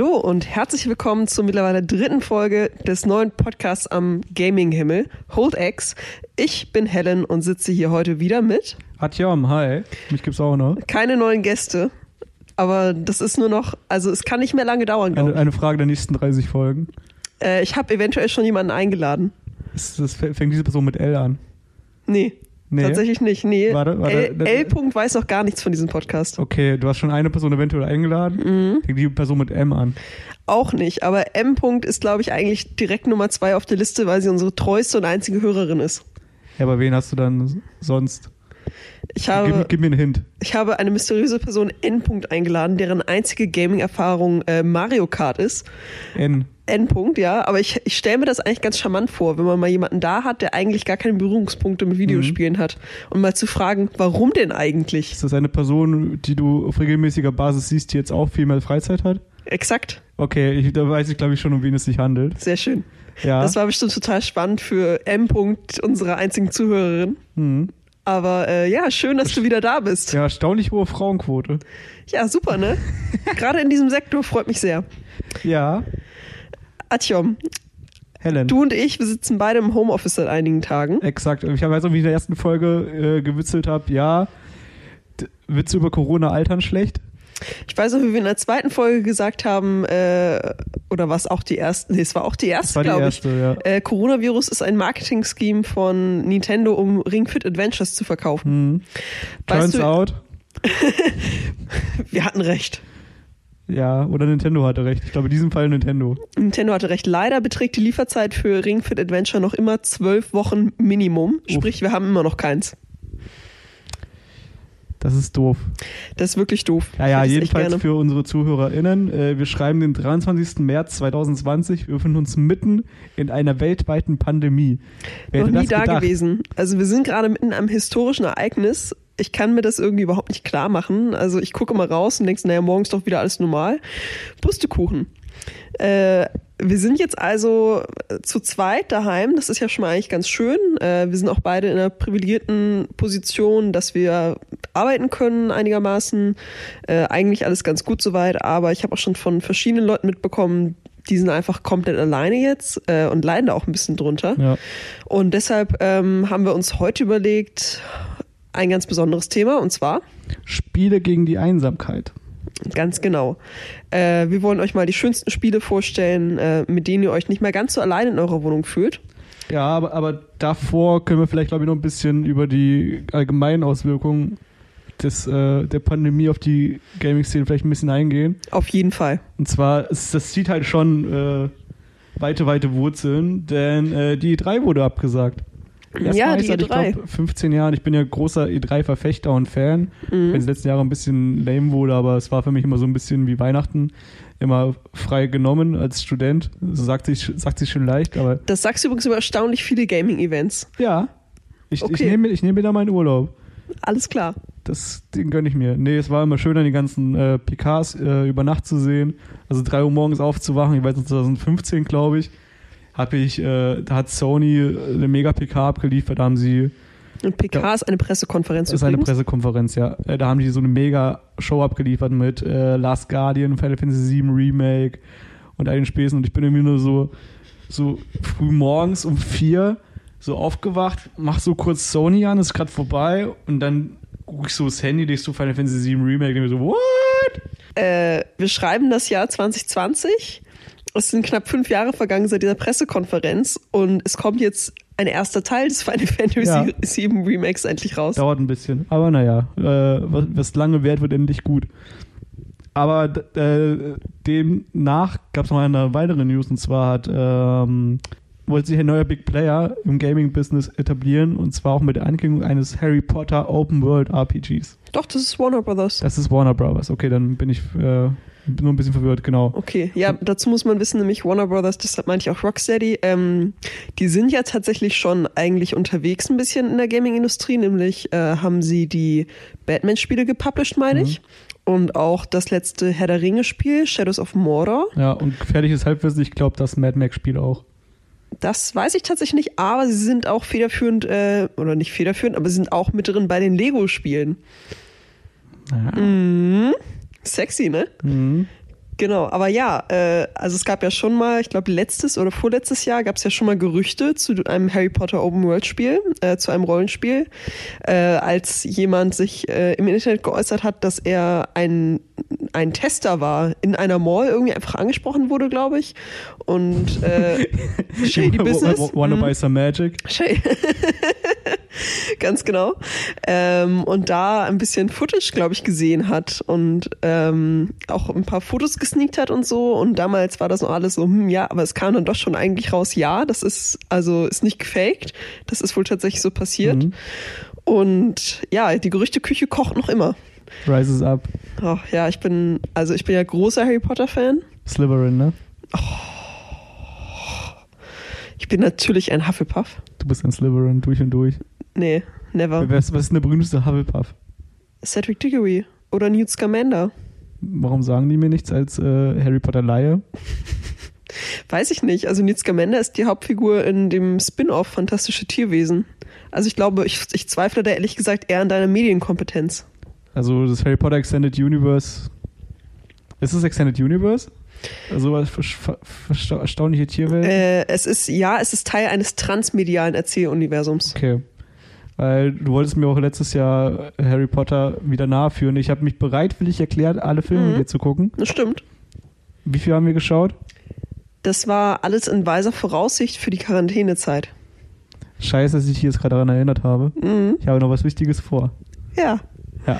Hallo und herzlich willkommen zur mittlerweile dritten Folge des neuen Podcasts am Gaming-Himmel, Hold X. Ich bin Helen und sitze hier heute wieder mit. Atjom, hi. Mich gibt's auch noch. Keine neuen Gäste, aber das ist nur noch, also es kann nicht mehr lange dauern, Eine, eine Frage der nächsten 30 Folgen. Äh, ich habe eventuell schon jemanden eingeladen. Ist das, fängt diese Person mit L an? Nee. Nee. Tatsächlich nicht. Nee. Warte, warte. L, L. Punkt weiß noch gar nichts von diesem Podcast. Okay, du hast schon eine Person eventuell eingeladen. Mhm. Fängt die Person mit M an. Auch nicht, aber M. Punkt ist, glaube ich, eigentlich direkt Nummer zwei auf der Liste, weil sie unsere treueste und einzige Hörerin ist. Ja, aber wen hast du dann sonst? Ich habe, Gib, gib mir einen Hint. ich habe eine mysteriöse Person N. Punkt eingeladen, deren einzige Gaming-Erfahrung äh, Mario Kart ist. N. N. Punkt, ja, aber ich, ich stelle mir das eigentlich ganz charmant vor, wenn man mal jemanden da hat, der eigentlich gar keine Berührungspunkte mit Videospielen hat. Und mal zu fragen, warum denn eigentlich? Ist das eine Person, die du auf regelmäßiger Basis siehst, die jetzt auch viel mehr Freizeit hat? Exakt. Okay, ich, da weiß ich glaube ich schon, um wen es sich handelt. Sehr schön. Ja. Das war bestimmt total spannend für M. Punkt, unsere einzigen Zuhörerin. hm. Aber äh, ja, schön, dass du wieder da bist. ja, erstaunlich hohe Frauenquote. Ja, super, ne? Gerade in diesem Sektor freut mich sehr. Ja, Atjom, Helen. du und ich, wir sitzen beide im Homeoffice seit einigen Tagen. Exakt. Ich habe also, wie ich in der ersten Folge äh, gewitzelt habe, ja, Witze über Corona altern schlecht. Ich weiß noch, wie wir in der zweiten Folge gesagt haben, äh, oder was auch die erste, nee, es war auch die erste, glaube ich. erste, ja. Äh, Coronavirus ist ein Marketing-Scheme von Nintendo, um Ring Fit Adventures zu verkaufen. Hm. Turns du- out, Wir hatten recht. ja, oder Nintendo hatte recht. Ich glaube, in diesem Fall Nintendo. Nintendo hatte recht. Leider beträgt die Lieferzeit für Ring Fit Adventure noch immer zwölf Wochen Minimum. Sprich, wir haben immer noch keins. Das ist doof. Das ist wirklich doof. Ja, ja, jedenfalls für unsere ZuhörerInnen. Äh, wir schreiben den 23. März 2020. Wir befinden uns mitten in einer weltweiten Pandemie. Wer noch nie da gedacht? gewesen. Also wir sind gerade mitten am historischen Ereignis. Ich kann mir das irgendwie überhaupt nicht klar machen. Also ich gucke mal raus und denkst, naja, morgen ist doch wieder alles normal. Pustekuchen. Äh, wir sind jetzt also äh, zu zweit daheim. Das ist ja schon mal eigentlich ganz schön. Äh, wir sind auch beide in einer privilegierten Position, dass wir arbeiten können einigermaßen. Äh, eigentlich alles ganz gut soweit. Aber ich habe auch schon von verschiedenen Leuten mitbekommen, die sind einfach komplett alleine jetzt äh, und leiden da auch ein bisschen drunter. Ja. Und deshalb ähm, haben wir uns heute überlegt, ein ganz besonderes Thema, und zwar, Spiele gegen die Einsamkeit. Ganz genau, äh, wir wollen euch mal die schönsten Spiele vorstellen, äh, mit denen ihr euch nicht mehr ganz so allein in eurer Wohnung fühlt. Ja, aber, aber davor können wir vielleicht, glaube ich, noch ein bisschen über die allgemeinen Auswirkungen des, äh, der Pandemie auf die Gaming-Szene vielleicht ein bisschen eingehen. Auf jeden Fall. Und zwar, es, das zieht halt schon äh, weite, weite Wurzeln, denn äh, die E3 wurde abgesagt. Ja, die seit, E3. Ich glaube, 15 Jahren. Ich bin ja großer E3-Verfechter und Fan. Mhm. Wenn es letzten Jahre ein bisschen lame wurde, aber es war für mich immer so ein bisschen wie Weihnachten. Immer frei genommen als Student. So sagt sich, sagt sich schon leicht, aber Das sagst du übrigens über erstaunlich viele Gaming-Events. ja. Ich, ich Okay. nehme ich nehm mir da meinen Urlaub. Alles klar. Das, den gönne ich mir. Nee, es war immer schön, dann die ganzen äh, PKs äh, über Nacht zu sehen. Also 3 Uhr morgens aufzuwachen, ich weiß nicht, 2015, glaube ich, habe ich, äh, da hat Sony äh, eine Mega-PK abgeliefert, da haben sie, Und PK ist eine Pressekonferenz das ist eine übrigens. Pressekonferenz, ja, äh, da haben die so eine Mega-Show abgeliefert mit äh, Last Guardian, Final Fantasy VII Remake und all den Späßen und ich bin irgendwie nur so, so früh morgens um vier so aufgewacht, mach so kurz Sony an, ist gerade vorbei und dann guck ich so das Handy, lese so Final Fantasy VII Remake, denke mir so, what? Äh, wir schreiben das Jahr 2020. Es sind knapp fünf Jahre vergangen seit dieser Pressekonferenz und es kommt jetzt ein erster Teil des Final Fantasy Ja. VII Remakes endlich raus. Dauert ein bisschen. Aber naja, äh, was, was lange währt, wird endlich gut. Aber äh, demnach gab es noch eine weitere News und zwar hat ähm, wollte sich ein neuer Big Player im Gaming-Business etablieren und zwar auch mit der Ankündigung eines Harry Potter Open World RPGs. Doch, das ist Warner Brothers. Das ist Warner Brothers. Okay, dann bin ich äh, nur ein bisschen verwirrt, genau. Okay, ja, dazu muss man wissen, nämlich Warner Brothers, deshalb meinte ich auch Rocksteady, ähm, die sind ja tatsächlich schon eigentlich unterwegs ein bisschen in der Gaming-Industrie, nämlich äh, haben sie die Batman-Spiele gepublished, meine ich. Und auch das letzte Herr der Ringe-Spiel, Shadows of Mordor. Ja, und gefährliches Halbwissen, ich glaube, das Mad Max-Spiel auch. Das weiß ich tatsächlich nicht, aber sie sind auch federführend, äh, oder nicht federführend, aber sie sind auch mit drin bei den Lego-Spielen. Ja. Mhm. Sexy, ne? Mhm. Genau, aber ja, äh, also es gab ja schon mal, ich glaube letztes oder vorletztes Jahr gab es ja schon mal Gerüchte zu einem Harry Potter Open World Spiel, äh, zu einem Rollenspiel, äh, als jemand sich äh, im Internet geäußert hat, dass er ein ein Tester war in einer Mall irgendwie einfach angesprochen wurde, glaube ich. Und äh, Shady Business. Wanna buy some magic? Ganz genau. Ähm, und da ein bisschen Footage, glaube ich, gesehen hat und ähm, auch ein paar Fotos gesneakt hat und so. Und damals war das noch alles so, hm, ja, aber es kam dann doch schon eigentlich raus, ja, das ist, also ist nicht gefaked. Das ist wohl tatsächlich so passiert. Mhm. Und ja, die Gerüchteküche kocht noch immer. Rises up. Oh, ja, ich bin, also ich bin ja großer Harry Potter Fan. Slytherin, ne? Oh. Ich bin natürlich ein Hufflepuff. Du bist ein Slytherin durch und durch. Nee, never. Was, was ist denn der berühmteste Hufflepuff? Cedric Diggory oder Newt Scamander. Warum sagen die mir nichts als äh, Harry Potter Laie? Weiß ich nicht. Also Newt Scamander ist die Hauptfigur in dem Spin-off Fantastische Tierwesen. Also ich glaube, ich, ich zweifle da ehrlich gesagt eher an deiner Medienkompetenz. Also das Harry Potter Extended Universe. Ist es Extended Universe? Also erstaunliche Tierwelt? Äh, es ist, ja, es ist Teil eines transmedialen Erzähluniversums. Okay. Weil du wolltest mir auch letztes Jahr Harry Potter wieder nachführen. Ich habe mich bereitwillig erklärt, alle Filme mhm. mit dir zu gucken. Das stimmt. Wie viel haben wir geschaut? Das war alles in weiser Voraussicht für die Quarantänezeit. Scheiße, dass ich dich jetzt gerade daran erinnert habe. Mhm. Ich habe noch was Wichtiges vor. Ja. Ja.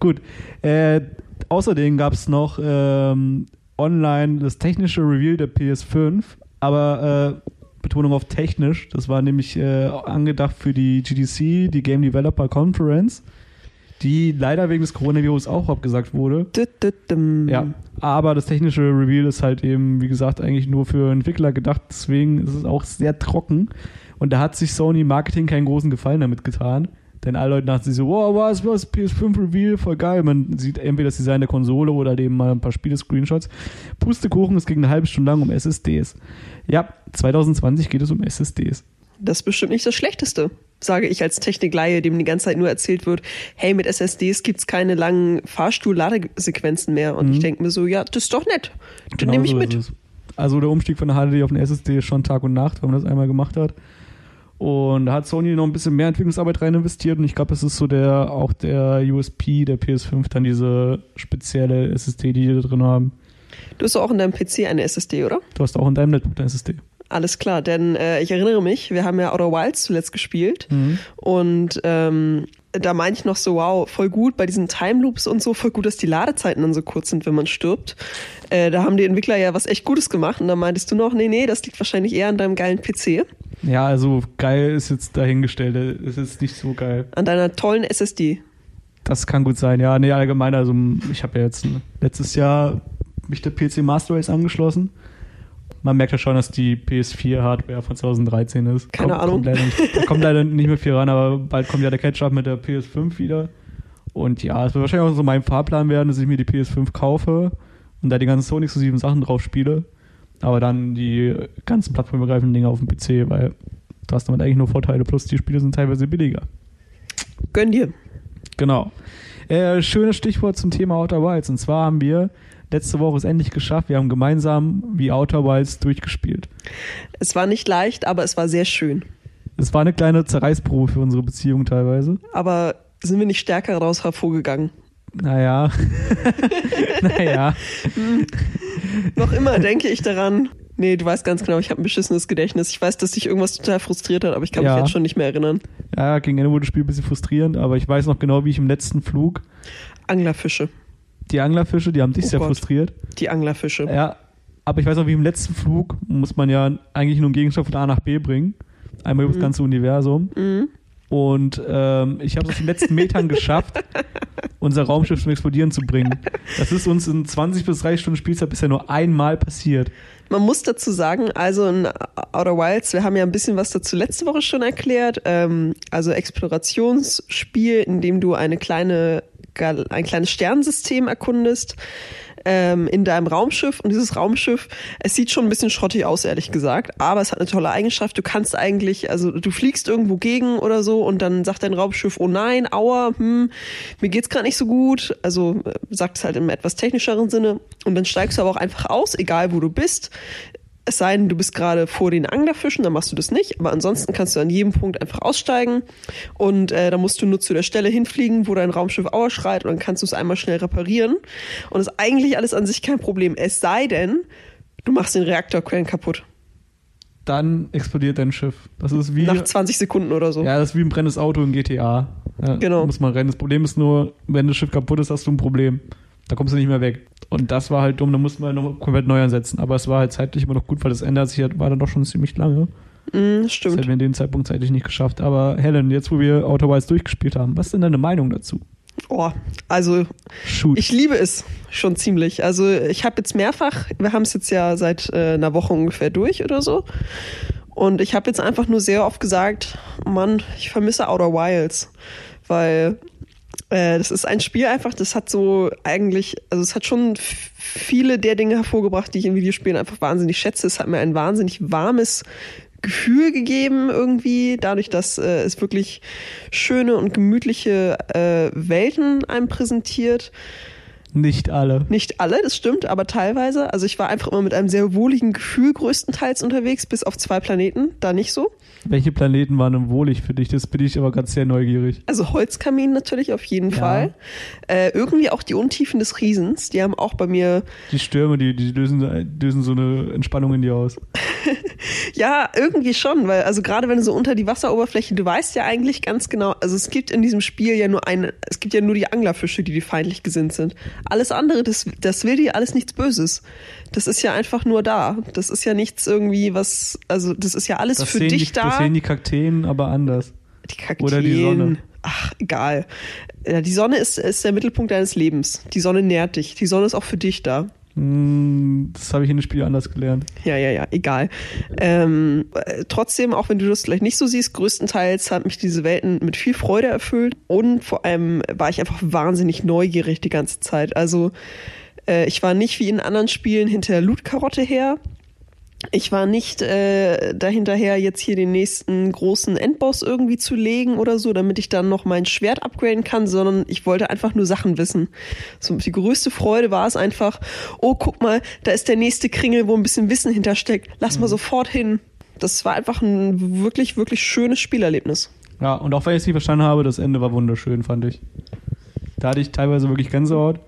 Gut. Äh, außerdem gab es noch ähm, online das technische Reveal der PS5, aber äh, Betonung auf technisch. Das war nämlich äh, angedacht für die GDC, die Game Developer Conference, die leider wegen des Coronavirus auch abgesagt wurde. Ja, aber das technische Reveal ist halt eben, wie gesagt, eigentlich nur für Entwickler gedacht. Deswegen ist es auch sehr trocken. Und da hat sich Sony Marketing keinen großen Gefallen damit getan. Denn alle Leute dachten sich so, wow, was, was, PS5 Reveal, voll geil. Man sieht entweder das Design der Konsole oder eben mal ein paar Spiele-Screenshots. Pustekuchen, es ging eine halbe Stunde lang um SSDs. Ja, 2020 geht es um SSDs. Das ist bestimmt nicht das Schlechteste, sage ich als Technikleihe, dem die ganze Zeit nur erzählt wird, hey, mit SSDs gibt es keine langen Fahrstuhl-Ladesequenzen mehr. Und mhm. ich denke mir so, ja, das ist doch nett. Den genau nehme ich so mit. Also der Umstieg von der HDD auf eine SSD ist schon Tag und Nacht, wenn man das einmal gemacht hat. Und da hat Sony noch ein bisschen mehr Entwicklungsarbeit rein investiert und ich glaube, es ist so der auch der USP der PS5 dann diese spezielle SSD, die die da drin haben. Du hast auch in deinem PC eine SSD, oder? Du hast auch in deinem Laptop eine SSD. Alles klar, denn äh, ich erinnere mich, wir haben ja Outer Wilds zuletzt gespielt mhm. und ähm, da meinte ich noch so, wow, voll gut bei diesen Time Loops und so, voll gut, dass die Ladezeiten dann so kurz sind, wenn man stirbt. Äh, da haben die Entwickler ja was echt Gutes gemacht und da meintest du noch, nee, nee, das liegt wahrscheinlich eher an deinem geilen PC. Ja, also geil ist jetzt dahingestellt. Es ist nicht so geil. An deiner tollen SSD. Das kann gut sein, ja. Nee, allgemein, also ich habe ja jetzt letztes Jahr mich der PC Master Race angeschlossen. Man merkt ja schon, dass die PS4-Hardware von 2013 ist. Keine kommt, Ahnung. Kommt leider, nicht, kommt leider nicht mehr viel ran, aber bald kommt ja der Catch-up mit der PS5 wieder. Und ja, es wird wahrscheinlich auch so mein Fahrplan werden, dass ich mir die PS5 kaufe und da die ganzen Sony-exklusiven Sachen drauf spiele aber dann die ganzen plattformübergreifenden Dinge auf dem PC, weil du hast damit eigentlich nur Vorteile, plus die Spiele sind teilweise billiger. Gönn dir. Genau. Äh, schönes Stichwort zum Thema Outer Wilds. Und zwar haben wir letzte Woche es endlich geschafft. Wir haben gemeinsam wie Outer Wilds durchgespielt. Es war nicht leicht, aber es war sehr schön. Es war eine kleine Zerreißprobe für unsere Beziehung teilweise. Aber sind wir nicht stärker daraus hervorgegangen? Naja. naja. Noch immer denke ich daran. Nee, du weißt ganz genau, ich habe ein beschissenes Gedächtnis. Ich weiß, dass dich irgendwas total frustriert hat, aber ich kann ja. mich jetzt schon nicht mehr erinnern. Ja, gegen Ende wurde das Spiel ein bisschen frustrierend, aber ich weiß noch genau, wie ich im letzten Flug. Anglerfische. Die Anglerfische, die haben dich oh sehr Gott. frustriert. Die Anglerfische. Ja, aber ich weiß noch, wie im letzten Flug muss man ja eigentlich nur einen Gegenstand von A nach B bringen. Einmal mhm. über das ganze Universum. Mhm. Und ähm, ich habe es auf den letzten Metern geschafft, unser Raumschiff zum Explodieren zu bringen. Das ist uns in 20 bis 30 Stunden Spielzeit bisher nur einmal passiert. Man muss dazu sagen, also in Outer Wilds, wir haben ja ein bisschen was dazu letzte Woche schon erklärt. Ähm, also Explorationsspiel, in dem du eine kleine, ein kleines Sternensystem erkundest. Ähm, in deinem Raumschiff und dieses Raumschiff, es sieht schon ein bisschen schrottig aus, ehrlich gesagt, aber es hat eine tolle Eigenschaft. Du kannst eigentlich, also du fliegst irgendwo gegen oder so und dann sagt dein Raumschiff, oh nein, aua, hm, mir geht's gerade nicht so gut. Also äh, sagt es halt im etwas technischeren Sinne und dann steigst du aber auch einfach aus, egal wo du bist. Es sei denn, du bist gerade vor den Anglerfischen, dann machst du das nicht. Aber ansonsten kannst du an jedem Punkt einfach aussteigen. Und äh, da musst du nur zu der Stelle hinfliegen, wo dein Raumschiff Auer schreit. Und dann kannst du es einmal schnell reparieren. Und das ist eigentlich alles an sich kein Problem. Es sei denn, du machst den Reaktorquellen kaputt. Dann explodiert dein Schiff. Das ist wie. Nach 20 Sekunden oder so. Ja, das ist wie ein brennendes Auto in GTA. Ja, Genau. Muss man rennen. Das Problem ist nur, wenn das Schiff kaputt ist, hast du ein Problem. Da kommst du nicht mehr weg. Und das war halt dumm, da mussten wir noch komplett neu ansetzen. Aber es war halt zeitlich immer noch gut, weil das Ende hat sich halt, war dann doch schon ziemlich lange. Mm, Das hätten stimmt. wir in dem Zeitpunkt zeitlich nicht geschafft. Aber Helen, jetzt wo wir Outer Wilds durchgespielt haben, was ist denn deine Meinung dazu? Oh, also Shoot. Ich liebe es schon ziemlich. Also ich habe jetzt mehrfach, wir haben es jetzt ja seit äh, einer Woche ungefähr durch oder so. Und ich habe jetzt einfach nur sehr oft gesagt, Mann, ich vermisse Outer Wilds. Weil äh, das ist ein Spiel einfach, das hat so eigentlich, also es hat schon viele der Dinge hervorgebracht, die ich in Videospielen einfach wahnsinnig schätze. Es hat mir ein wahnsinnig warmes Gefühl gegeben irgendwie, dadurch, dass äh, es wirklich schöne und gemütliche äh, Welten einem präsentiert. Nicht alle. Nicht alle, das stimmt, aber teilweise. Also ich war einfach immer mit einem sehr wohligen Gefühl größtenteils unterwegs, bis auf zwei Planeten, da nicht so. Welche Planeten waren denn wohlig für dich? Das bin ich aber ganz sehr neugierig. Also Holzkamin natürlich auf jeden Ja. Fall. Äh, irgendwie auch die Untiefen des Riesens, die haben auch bei mir, Die Stürme, die, die lösen, lösen so eine Entspannung in dir aus. ja, irgendwie schon, weil also gerade wenn du so unter die Wasseroberfläche, du weißt ja eigentlich ganz genau, also es gibt in diesem Spiel ja nur eine, es gibt ja nur die Anglerfische, die dir feindlich gesinnt sind. Alles andere, das, das will dir alles nichts Böses. Das ist ja einfach nur da. Das ist ja nichts irgendwie, was, also das ist ja alles Das für dich die, da. das sehen die Kakteen aber anders. Die Kakteen. Oder die Sonne. Ach, egal. Ja, die Sonne ist, ist der Mittelpunkt deines Lebens. Die Sonne nährt dich. Die Sonne ist auch für dich da. Hm, Das habe ich in dem Spiel anders gelernt. Ja, ja, ja, egal. Ähm, äh, trotzdem, auch wenn du das vielleicht nicht so siehst, größtenteils hat mich diese Welten mit viel Freude erfüllt und vor allem war ich einfach wahnsinnig neugierig die ganze Zeit. Also äh, ich war nicht wie in anderen Spielen hinter Loot-Karotte her. Ich war nicht äh, dahinterher, jetzt hier den nächsten großen Endboss irgendwie zu legen oder so, damit ich dann noch mein Schwert upgraden kann, sondern ich wollte einfach nur Sachen wissen. So, die größte Freude war es einfach, oh, guck mal, da ist der nächste Kringel, wo ein bisschen Wissen hintersteckt. Lass mal sofort hin. Das war einfach ein wirklich, wirklich schönes Spielerlebnis. Ja, und auch wenn ich es nicht verstanden habe, das Ende war wunderschön, fand ich. Da hatte ich teilweise wirklich Gänsehaut.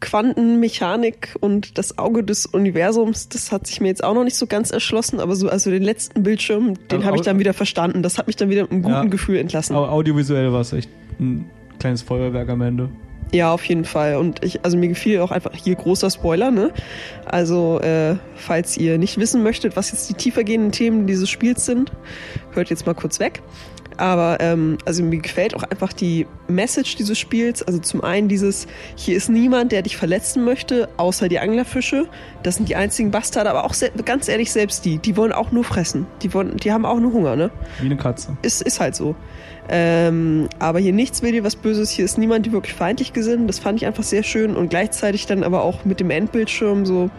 Quantenmechanik und das Auge des Universums, das hat sich mir jetzt auch noch nicht so ganz erschlossen, aber so, also den letzten Bildschirm, den Aber habe ich dann wieder verstanden. Das hat mich dann wieder mit einem guten Ja. Gefühl entlassen. Aber audiovisuell war es echt ein kleines Feuerwerk am Ende. Ja, auf jeden Fall. Und ich, also mir gefiel auch einfach hier großer Spoiler, ne? Also, äh, falls ihr nicht wissen möchtet, was jetzt die tiefergehenden Themen dieses Spiels sind, hört jetzt mal kurz weg. Aber ähm, also mir gefällt auch einfach die Message dieses Spiels. Also zum einen dieses, hier ist niemand, der dich verletzen möchte, außer die Anglerfische. Das sind die einzigen Bastarde, aber auch ganz ehrlich selbst die. Die wollen auch nur fressen. Die wollen, die haben auch nur Hunger, ne? Wie eine Katze. ist, ist halt so. Ähm, aber hier nichts will dir was Böses, hier ist niemand dir wirklich feindlich gesinnt. Das fand ich einfach sehr schön und gleichzeitig dann aber auch mit dem Endbildschirm so,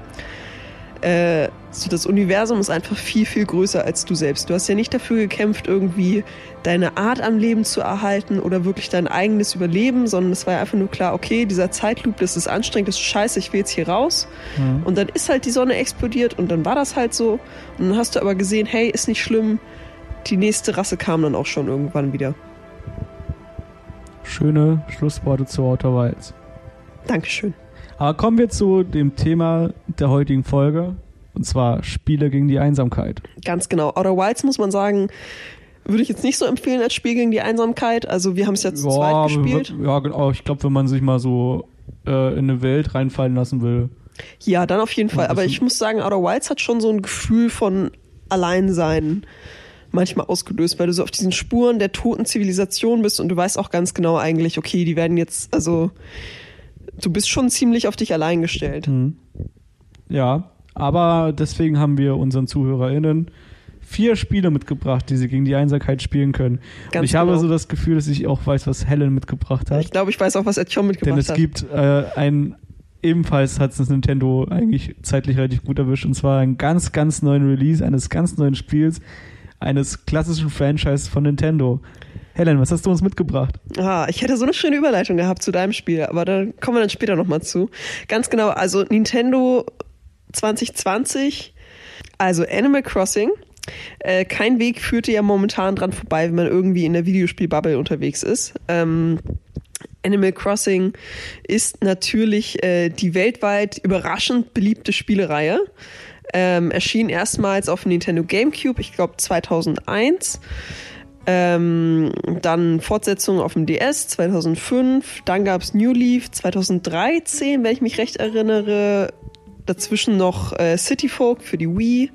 äh, so das Universum ist einfach viel, viel größer als du selbst. Du hast ja nicht dafür gekämpft, irgendwie deine Art am Leben zu erhalten oder wirklich dein eigenes Überleben, sondern es war ja einfach nur klar, okay, dieser Zeitloop, das ist anstrengend, das ist scheiße, ich will jetzt hier raus. Mhm. Und dann ist halt die Sonne explodiert und dann war das halt so. Und dann hast du aber gesehen, hey, ist nicht schlimm. Die nächste Rasse kam dann auch schon irgendwann wieder. Schöne Schlussworte zu Outer Wilds. Dankeschön. Aber kommen wir zu dem Thema der heutigen Folge. Und zwar Spiele gegen die Einsamkeit. Ganz genau. Outer Wilds muss man sagen, würde ich jetzt nicht so empfehlen als Spiel gegen die Einsamkeit. Also wir haben es ja zu zweit aber- gespielt. Ja, genau. Ich glaube, wenn man sich mal so äh, in eine Welt reinfallen lassen will. Ja, dann auf jeden Fall. Ja, Aber ich muss sagen, Outer Wilds hat schon so ein Gefühl von Alleinsein manchmal ausgelöst, weil du so auf diesen Spuren der toten Zivilisation bist und du weißt auch ganz genau eigentlich, okay, die werden jetzt, also du bist schon ziemlich auf dich allein gestellt. Mhm. Ja, aber deswegen haben wir unseren ZuhörerInnen vier Spiele mitgebracht, die sie gegen die Einsamkeit spielen können. Ganz Und ich habe genau. so das Gefühl, dass ich auch weiß, was Helen mitgebracht hat. Ich glaube, ich weiß auch, was Etchon mitgebracht Denn es hat. gibt äh, ein ebenfalls hat es Nintendo eigentlich zeitlich relativ gut erwischt und zwar einen ganz, ganz neuen Release eines ganz neuen Spiels, eines klassischen Franchises von Nintendo. Helen, was hast du uns mitgebracht? Ah, ich hätte so eine schöne Überleitung gehabt zu deinem Spiel, aber da kommen wir dann später nochmal zu. Ganz genau, also Nintendo 2020, also Animal Crossing. Äh, kein Weg führte ja momentan dran vorbei, wenn man irgendwie in der Videospielbubble unterwegs ist. Ähm, Animal Crossing ist natürlich äh, die weltweit überraschend beliebte Spielereihe. Ähm, erschien erstmals auf Nintendo GameCube, ich glaube 2001. Ähm, dann Fortsetzung auf dem DS 2005. Dann gab es New Leaf 2013, wenn ich mich recht erinnere. Dazwischen noch äh, City Folk für die Wii.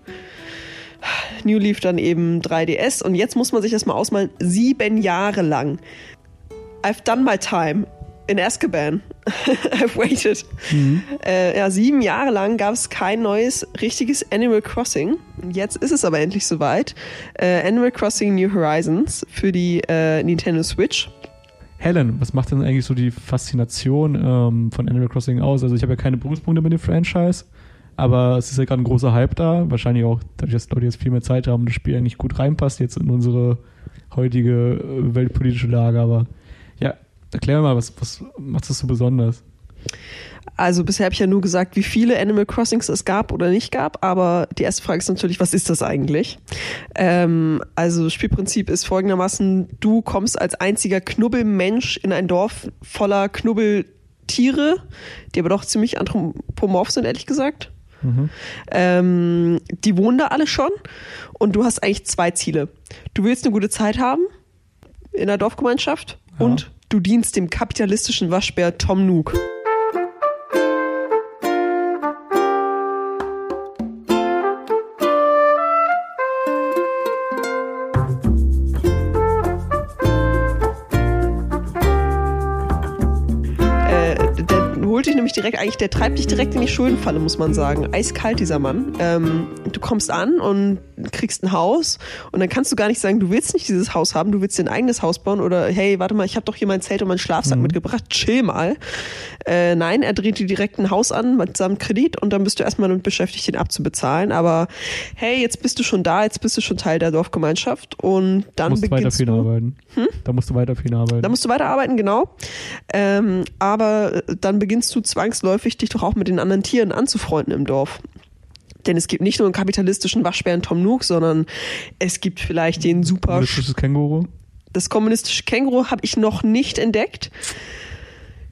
New Leaf dann eben 3DS. Und jetzt muss man sich das mal ausmalen. Sieben Jahre lang I've done my time in Azkaban. I've waited. Mhm. Äh, ja, sieben Jahre lang gab es kein neues richtiges Animal Crossing. Jetzt ist es aber endlich soweit. Äh, Animal Crossing New Horizons für die äh, Nintendo Switch. Helen, was macht denn eigentlich so die Faszination ähm, von Animal Crossing aus? Also ich habe ja keine Berufspunkte mit dem Franchise, aber es ist ja gerade ein großer Hype da. Wahrscheinlich auch, dadurch, dass Leute jetzt viel mehr Zeit haben und das Spiel eigentlich gut reinpasst jetzt in unsere heutige äh, weltpolitische Lage. Aber erklär mal, was, was macht das so besonders? Also bisher habe ich ja nur gesagt, wie viele Animal Crossings es gab oder nicht gab, aber die erste Frage ist natürlich, was ist das eigentlich? Ähm, also das Spielprinzip ist folgendermaßen, du kommst als einziger Knubbelmensch in ein Dorf voller Knubbeltiere, die aber doch ziemlich anthropomorph sind, ehrlich gesagt. Mhm. Ähm, die wohnen da alle schon und du hast eigentlich zwei Ziele. Du willst eine gute Zeit haben in der Dorfgemeinschaft ja. und du dienst dem kapitalistischen Waschbär Tom Nook. Direkt, eigentlich, der treibt dich direkt in die Schuldenfalle, muss man sagen. Eiskalt, dieser Mann. Ähm, du kommst an und kriegst ein Haus und dann kannst du gar nicht sagen, du willst nicht dieses Haus haben, du willst dir ein eigenes Haus bauen oder hey, warte mal, ich habe doch hier mein Zelt und meinen Schlafsack mhm. mitgebracht, chill mal. Äh, nein, er dreht dir direkt ein Haus an mit seinem Kredit und dann bist du erstmal damit beschäftigt, den abzubezahlen. Aber hey, jetzt bist du schon da, jetzt bist du schon Teil der Dorfgemeinschaft und dann musst beginnst du weiter du, arbeiten. Hm? Da musst du weiter viel arbeiten. Da musst du weiter arbeiten, genau. Ähm, aber dann beginnst du zwangsläufig zwangsläufig dich doch auch mit den anderen Tieren anzufreunden im Dorf. Denn es gibt nicht nur einen kapitalistischen Waschbären Tom Nook, sondern es gibt vielleicht den super. Kommunistisches Känguru? Das kommunistische Känguru habe ich noch nicht entdeckt.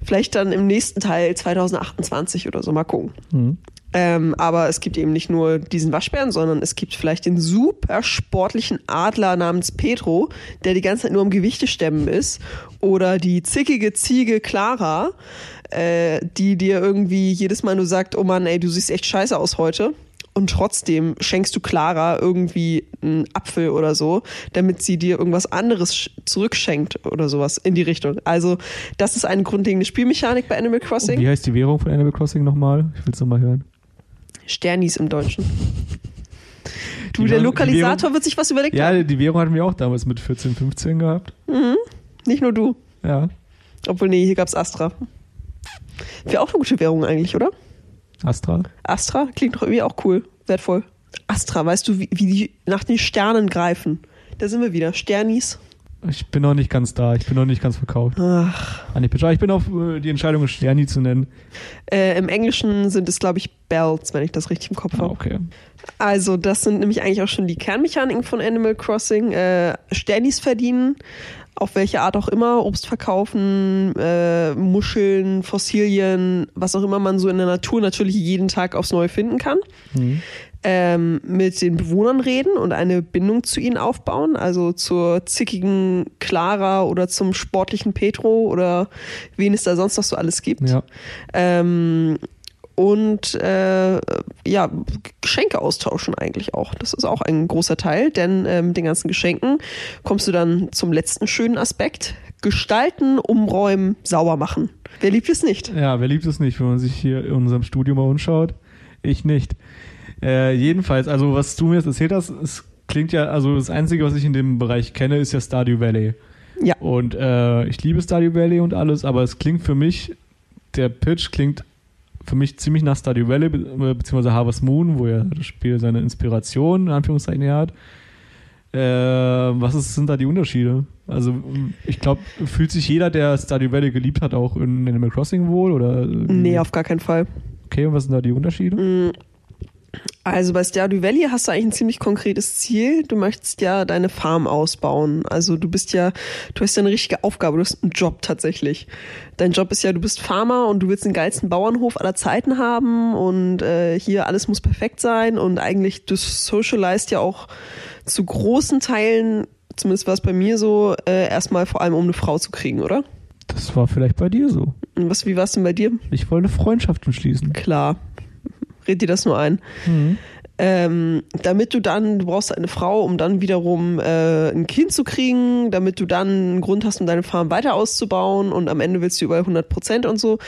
Vielleicht dann im nächsten Teil 2028 oder so, mal gucken. Mhm. Ähm, aber es gibt eben nicht nur diesen Waschbären, sondern es gibt vielleicht den super sportlichen Adler namens Petro, der die ganze Zeit nur am Gewichte stemmen ist. Oder die zickige Ziege Clara, äh, die dir irgendwie jedes Mal nur sagt, oh Mann, ey, du siehst echt scheiße aus heute. Und trotzdem schenkst du Clara irgendwie einen Apfel oder so, damit sie dir irgendwas anderes zurückschenkt oder sowas in die Richtung. Also, das ist eine grundlegende Spielmechanik bei Animal Crossing. Wie heißt die Währung von Animal Crossing nochmal? Ich will es nochmal hören. Sternis im Deutschen. Du, die der Lokalisator Währung, wird sich was überlegt Ja, die Währung hatten wir auch damals mit 14, 15 gehabt. Mhm. Nicht nur du. Ja. Obwohl, nee, hier gab's Astra. Wäre auch eine gute Währung eigentlich, oder? Astra? Astra klingt doch irgendwie auch cool, wertvoll. Astra, weißt du, wie, wie die nach den Sternen greifen? Da sind wir wieder. Sternis. Ich bin noch nicht ganz da. Ich bin noch nicht ganz verkauft. Ach. Ich bin auf äh, die Entscheidung, Sterni zu nennen. Äh, Im Englischen sind es, glaube ich, Bells, wenn ich das richtig im Kopf habe. Ah, okay. Also, das sind nämlich eigentlich auch schon die Kernmechaniken von Animal Crossing. Äh, Sternis verdienen, auf welche Art auch immer, Obst verkaufen, äh, Muscheln, Fossilien, was auch immer man so in der Natur natürlich jeden Tag aufs Neue finden kann. Mhm. Ähm, mit den Bewohnern reden und eine Bindung zu ihnen aufbauen, also zur zickigen Clara oder zum sportlichen Petro oder wen es da sonst noch so alles gibt. Ja. Ähm, und äh, ja, Geschenke austauschen eigentlich auch. Das ist auch ein großer Teil, denn äh, mit den ganzen Geschenken kommst du dann zum letzten schönen Aspekt. Gestalten, umräumen, sauber machen. Wer liebt es nicht? Ja, wer liebt es nicht, wenn man sich hier in unserem Studio mal umschaut? Ich nicht. Äh, jedenfalls, also was du mir jetzt erzählt hast, es klingt ja, also das Einzige, was ich in dem Bereich kenne, ist ja Stardew Valley. Ja. Und äh, ich liebe Stardew Valley und alles, aber es klingt für mich, der Pitch klingt für mich ziemlich nach Stardew Valley be beziehungsweise Harvest Moon, wo ja das Spiel seine Inspiration in Anführungszeichen her hat. Äh, was ist, sind da die Unterschiede? Also ich glaube, fühlt sich jeder, der Stardew Valley geliebt hat, auch in Animal Crossing wohl? Oder Nee, auf gar keinen Fall. Okay, und was sind da die Unterschiede? Also bei Stardew Valley hast du eigentlich ein ziemlich konkretes Ziel. Du möchtest ja deine Farm ausbauen. Also du bist ja, du hast ja eine richtige Aufgabe, du hast einen Job tatsächlich. Dein Job ist ja, du bist Farmer und du willst den geilsten Bauernhof aller Zeiten haben und äh, hier alles muss perfekt sein und eigentlich du socialized ja auch zu großen Teilen, zumindest war es bei mir so, äh, erstmal vor allem um eine Frau zu kriegen, oder? Das war vielleicht bei dir so. Und Was, wie war es denn bei dir? Ich wollte Freundschaften schließen. Klar. Red dir das nur ein. Ähm, damit du dann, du brauchst eine Frau, um dann wiederum äh, ein Kind zu kriegen, damit du dann einen Grund hast, um deine Farm weiter auszubauen und am Ende willst du überall 100 Prozent und so.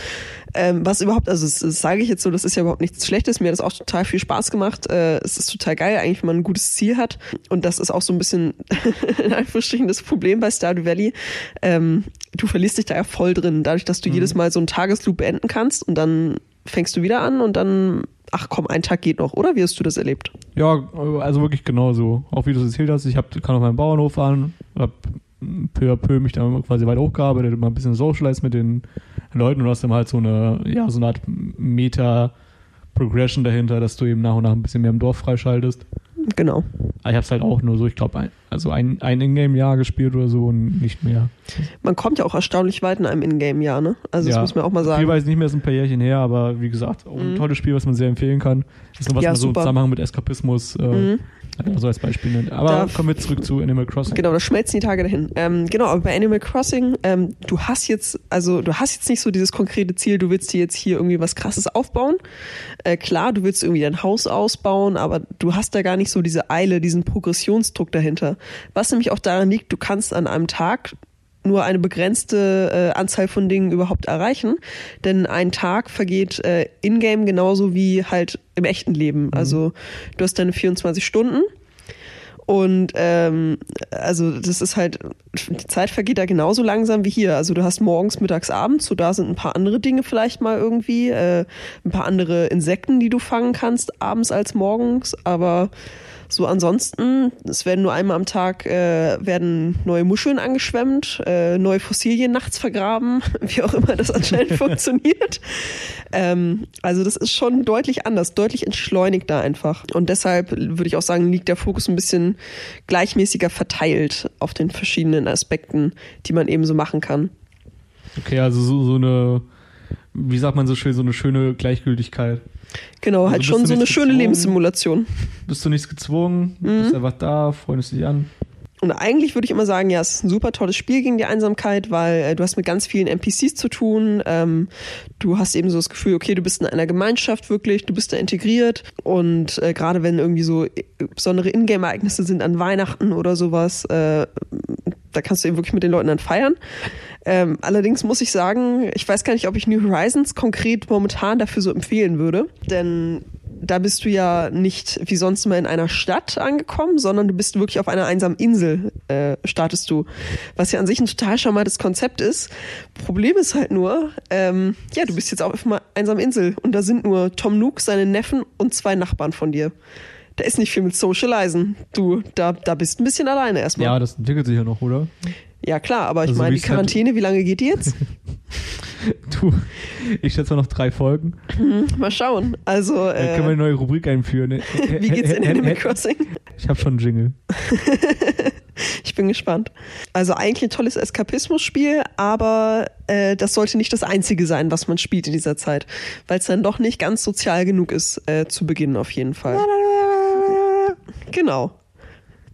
Ähm, was überhaupt, also das, das sage ich jetzt so, das ist ja überhaupt nichts Schlechtes. Mir hat das auch total viel Spaß gemacht. Äh, es ist total geil, eigentlich, wenn man ein gutes Ziel hat. Und das ist auch so ein bisschen in Anführungsstrichen das Problem bei Stardew Valley. Ähm, du verlierst dich da ja voll drin, dadurch, dass du jedes Mal so einen Tagesloop beenden kannst und dann fängst du wieder an und dann, ach komm, ein Tag geht noch, oder? Wie hast du das erlebt? Ja, also wirklich genauso. Auch wie du es erzählt hast, ich hab, kann auf meinem Bauernhof an, hab peu à peu mich da quasi weiter hochgearbeitet, mal ein bisschen socialized mit den Leuten und hast dann halt so eine, ja, so eine Art Meta-Progression dahinter, dass du eben nach und nach ein bisschen mehr im Dorf freischaltest. Genau. Aber ich hab's halt auch nur so, ich glaube, ein, also ein, ein Ingame-Jahr gespielt oder so und nicht mehr. Man kommt ja auch erstaunlich weit in einem Ingame-Jahr, ne? Also das Ja. muss man auch mal sagen. weiß ich nicht mehr, ist ein paar Jährchen her, aber wie gesagt, auch ein Mhm. tolles Spiel, was man sehr empfehlen kann. Das ist nur was Ja, man so im. Zusammenhang mit Eskapismus äh, Mhm. So als Beispiel nennt. Aber Da- kommen wir zurück zu Animal Crossing. Genau, da schmelzen die Tage dahin. Ähm, genau, aber bei Animal Crossing, ähm, du hast jetzt, also du hast jetzt nicht so dieses konkrete Ziel, du willst dir jetzt hier irgendwie was krasses aufbauen. Äh, klar, du willst irgendwie dein Haus ausbauen, aber du hast da gar nicht so diese Eile, diesen Progressionsdruck dahinter. Was nämlich auch daran liegt, du kannst an einem Tag nur eine begrenzte äh, Anzahl von Dingen überhaupt erreichen, denn ein Tag vergeht äh, in-game genauso wie halt im echten Leben. Also du hast deine 24 Stunden und ähm, also das ist halt, die Zeit vergeht da genauso langsam wie hier. Also du hast morgens, mittags, abends, so da sind ein paar andere Dinge vielleicht mal irgendwie, äh, ein paar andere Insekten, die du fangen kannst, abends als morgens, aber so ansonsten, es werden nur einmal am Tag äh, werden neue Muscheln angeschwemmt, äh, neue Fossilien nachts vergraben, wie auch immer das anscheinend funktioniert. Ähm, also das ist schon deutlich anders, deutlich entschleunigter einfach. Und deshalb würde ich auch sagen, liegt der Fokus ein bisschen gleichmäßiger verteilt auf den verschiedenen Aspekten, die man eben so machen kann. Okay, also so, so eine, wie sagt man so schön, so eine schöne Gleichgültigkeit. Genau, Also halt schon so eine schöne gezwungen? Lebenssimulation. Bist du nichts gezwungen, Mhm. bist einfach da, freundest dich an. Und eigentlich würde ich immer sagen, ja, es ist ein super tolles Spiel gegen die Einsamkeit, weil äh, du hast mit ganz vielen NPCs zu tun. Ähm, du hast eben so das Gefühl, okay, du bist in einer Gemeinschaft wirklich, du bist da integriert. Und äh, gerade wenn irgendwie so äh, besondere Ingame-Ereignisse sind an Weihnachten oder sowas, äh, da kannst du eben wirklich mit den Leuten dann feiern. Ähm, allerdings muss ich sagen, ich weiß gar nicht, ob ich New Horizons konkret momentan dafür so empfehlen würde. Denn da bist du ja nicht wie sonst immer in einer Stadt angekommen, sondern du bist wirklich auf einer einsamen Insel, äh, startest du. Was ja an sich ein total charmantes Konzept ist. Problem ist halt nur, ähm, ja, du bist jetzt auf einer einsamen Insel und da sind nur Tom Nook, seine Neffen und zwei Nachbarn von dir. Da ist nicht viel mit Socializen. Du, da, da bist ein bisschen alleine erstmal. Ja, das entwickelt sich ja noch, oder? Ja, klar, aber ich Also meine, die halt- Quarantäne, wie lange geht die jetzt? Du, ich schätze mal noch drei Folgen. Mal schauen. Also, Dann können wir äh, eine neue Rubrik einführen. wie geht's in Animal Crossing? Ich habe schon einen Jingle. Ich bin gespannt. Also eigentlich ein tolles Eskapismus-Spiel, aber äh, das sollte nicht das einzige sein, was man spielt in dieser Zeit, weil es dann doch nicht ganz sozial genug ist äh, zu Beginn auf jeden Fall. Genau.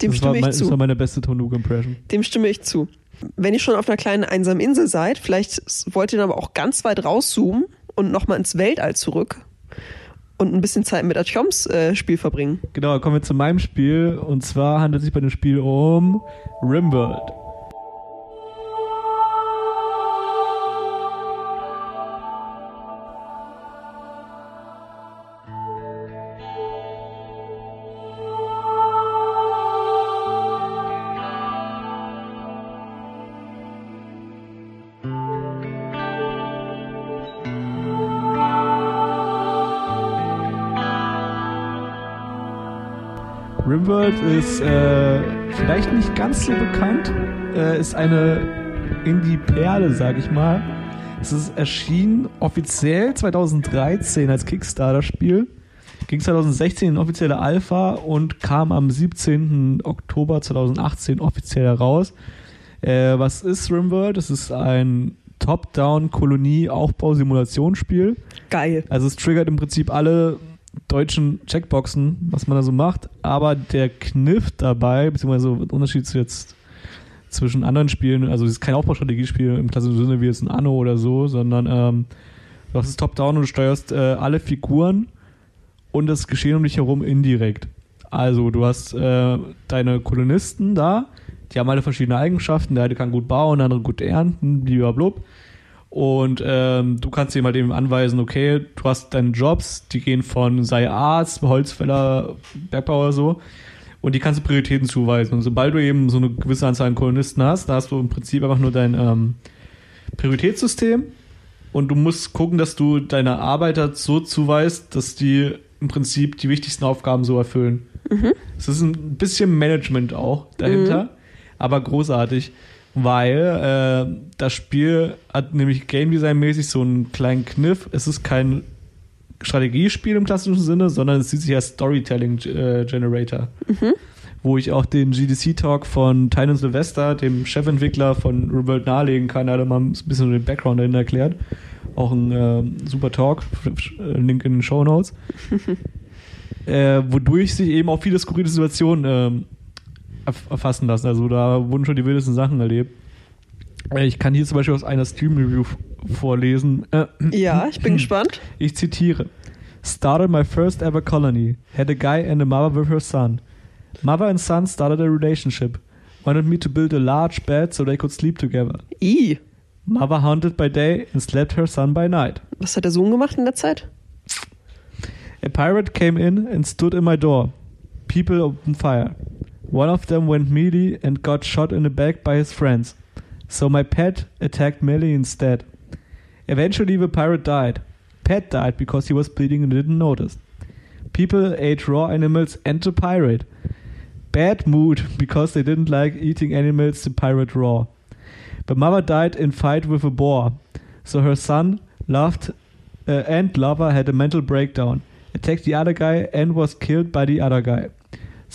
Dem Das stimme mein, ich das war zu. meine beste Tonuk-Impression. Dem stimme ich zu. Wenn ihr schon auf einer kleinen einsamen Insel seid, vielleicht wollt ihr dann aber auch ganz weit rauszoomen und nochmal ins Weltall zurück und ein bisschen Zeit mit Artyoms äh, Spiel verbringen. Genau, kommen wir zu meinem Spiel. Und zwar handelt es sich bei dem Spiel um Rimworld. Rimworld ist äh, vielleicht nicht ganz so bekannt, äh, ist eine Indie-Perle, sag ich mal. Es ist erschienen offiziell 2013 als Kickstarter-Spiel, ging 2016 in offizielle Alpha und kam am 17. Oktober 2018 offiziell heraus. Äh, was ist Rimworld? Es ist ein Top-Down-Kolonie-Aufbau-Simulationsspiel. Geil. Also es triggert im Prinzip alle deutschen Checkboxen, was man da so macht. Aber der Kniff dabei, beziehungsweise der Unterschied zu jetzt zwischen anderen Spielen, also es ist kein Aufbaustrategiespiel im klassischen Sinne wie jetzt ein Anno oder so, sondern ähm, du hast es Top-Down und du steuerst äh, alle Figuren und das Geschehen um dich herum indirekt. Also du hast äh, deine Kolonisten da, die haben alle verschiedene Eigenschaften. Der eine kann gut bauen, der andere gut ernten, blablabla. Und ähm, du kannst ihm halt eben anweisen, okay, du hast deine Jobs, die gehen von sei Arzt, Holzfäller, Bergbauer so. Und die kannst du Prioritäten zuweisen. Und sobald du eben so eine gewisse Anzahl an Kolonisten hast, da hast du im Prinzip einfach nur dein ähm, Prioritätssystem. Und du musst gucken, dass du deine Arbeiter so zuweist, dass die im Prinzip die wichtigsten Aufgaben so erfüllen. Es ist ein bisschen Management auch dahinter, aber großartig, weil äh, das Spiel hat nämlich Game Design mäßig so einen kleinen Kniff. Es ist kein Strategiespiel im klassischen Sinne, sondern es sieht sich als Storytelling äh, Generator. Wo ich auch den GDC-Talk von Tynan Sylvester, dem Chefentwickler von Revolt, nahelegen kann. Er hat mal ein bisschen den Background dahin erklärt. Auch ein äh, super Talk, äh, Link in den Show Notes. äh, wodurch sich eben auch viele skurrile Situationen ähm, erfassen lassen. Also da wurden schon die wildesten Sachen erlebt. Äh, Ich kann hier zum Beispiel aus einer Stream-Review vorlesen. Äh, Ja, ich bin gespannt. ich zitiere. Started my first ever colony. Had a guy and a mother with her son. Mother and son started a relationship. Wanted me to build a large bed so they could sleep together. I. Mother hunted by day and slept her son by night. Was hat der Sohn gemacht in der Zeit? A pirate came in and stood in my door. People opened fire. One of them went melee and got shot in the back by his friends. So my pet attacked melee instead. Eventually, the pirate died. Pet died because he was bleeding and didn't notice. People ate raw animals and the pirate. Bad mood because they didn't like eating animals the pirate raw. The mother died in fight with a boar. So her son loved uh, and lover had a mental breakdown, attacked the other guy, and was killed by the other guy.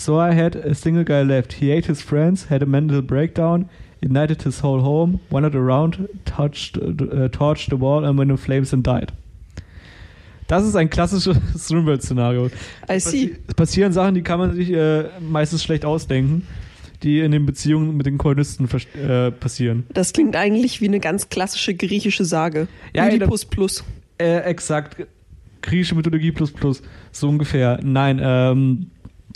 So I had a single guy left. He ate his friends, had a mental breakdown, ignited his whole home, wandered around, touched, uh, torched the wall, and went in flames and died. Das ist ein klassisches Rimworld-Szenario. I see. Es passieren Sachen, die kann man sich äh, meistens schlecht ausdenken, die in den Beziehungen mit den Kolonisten äh, passieren. Das klingt eigentlich wie eine ganz klassische griechische Sage. Ja, Oedipus plus. Äh, exakt. Griechische Mythologie plus plus. So ungefähr. Nein, ähm,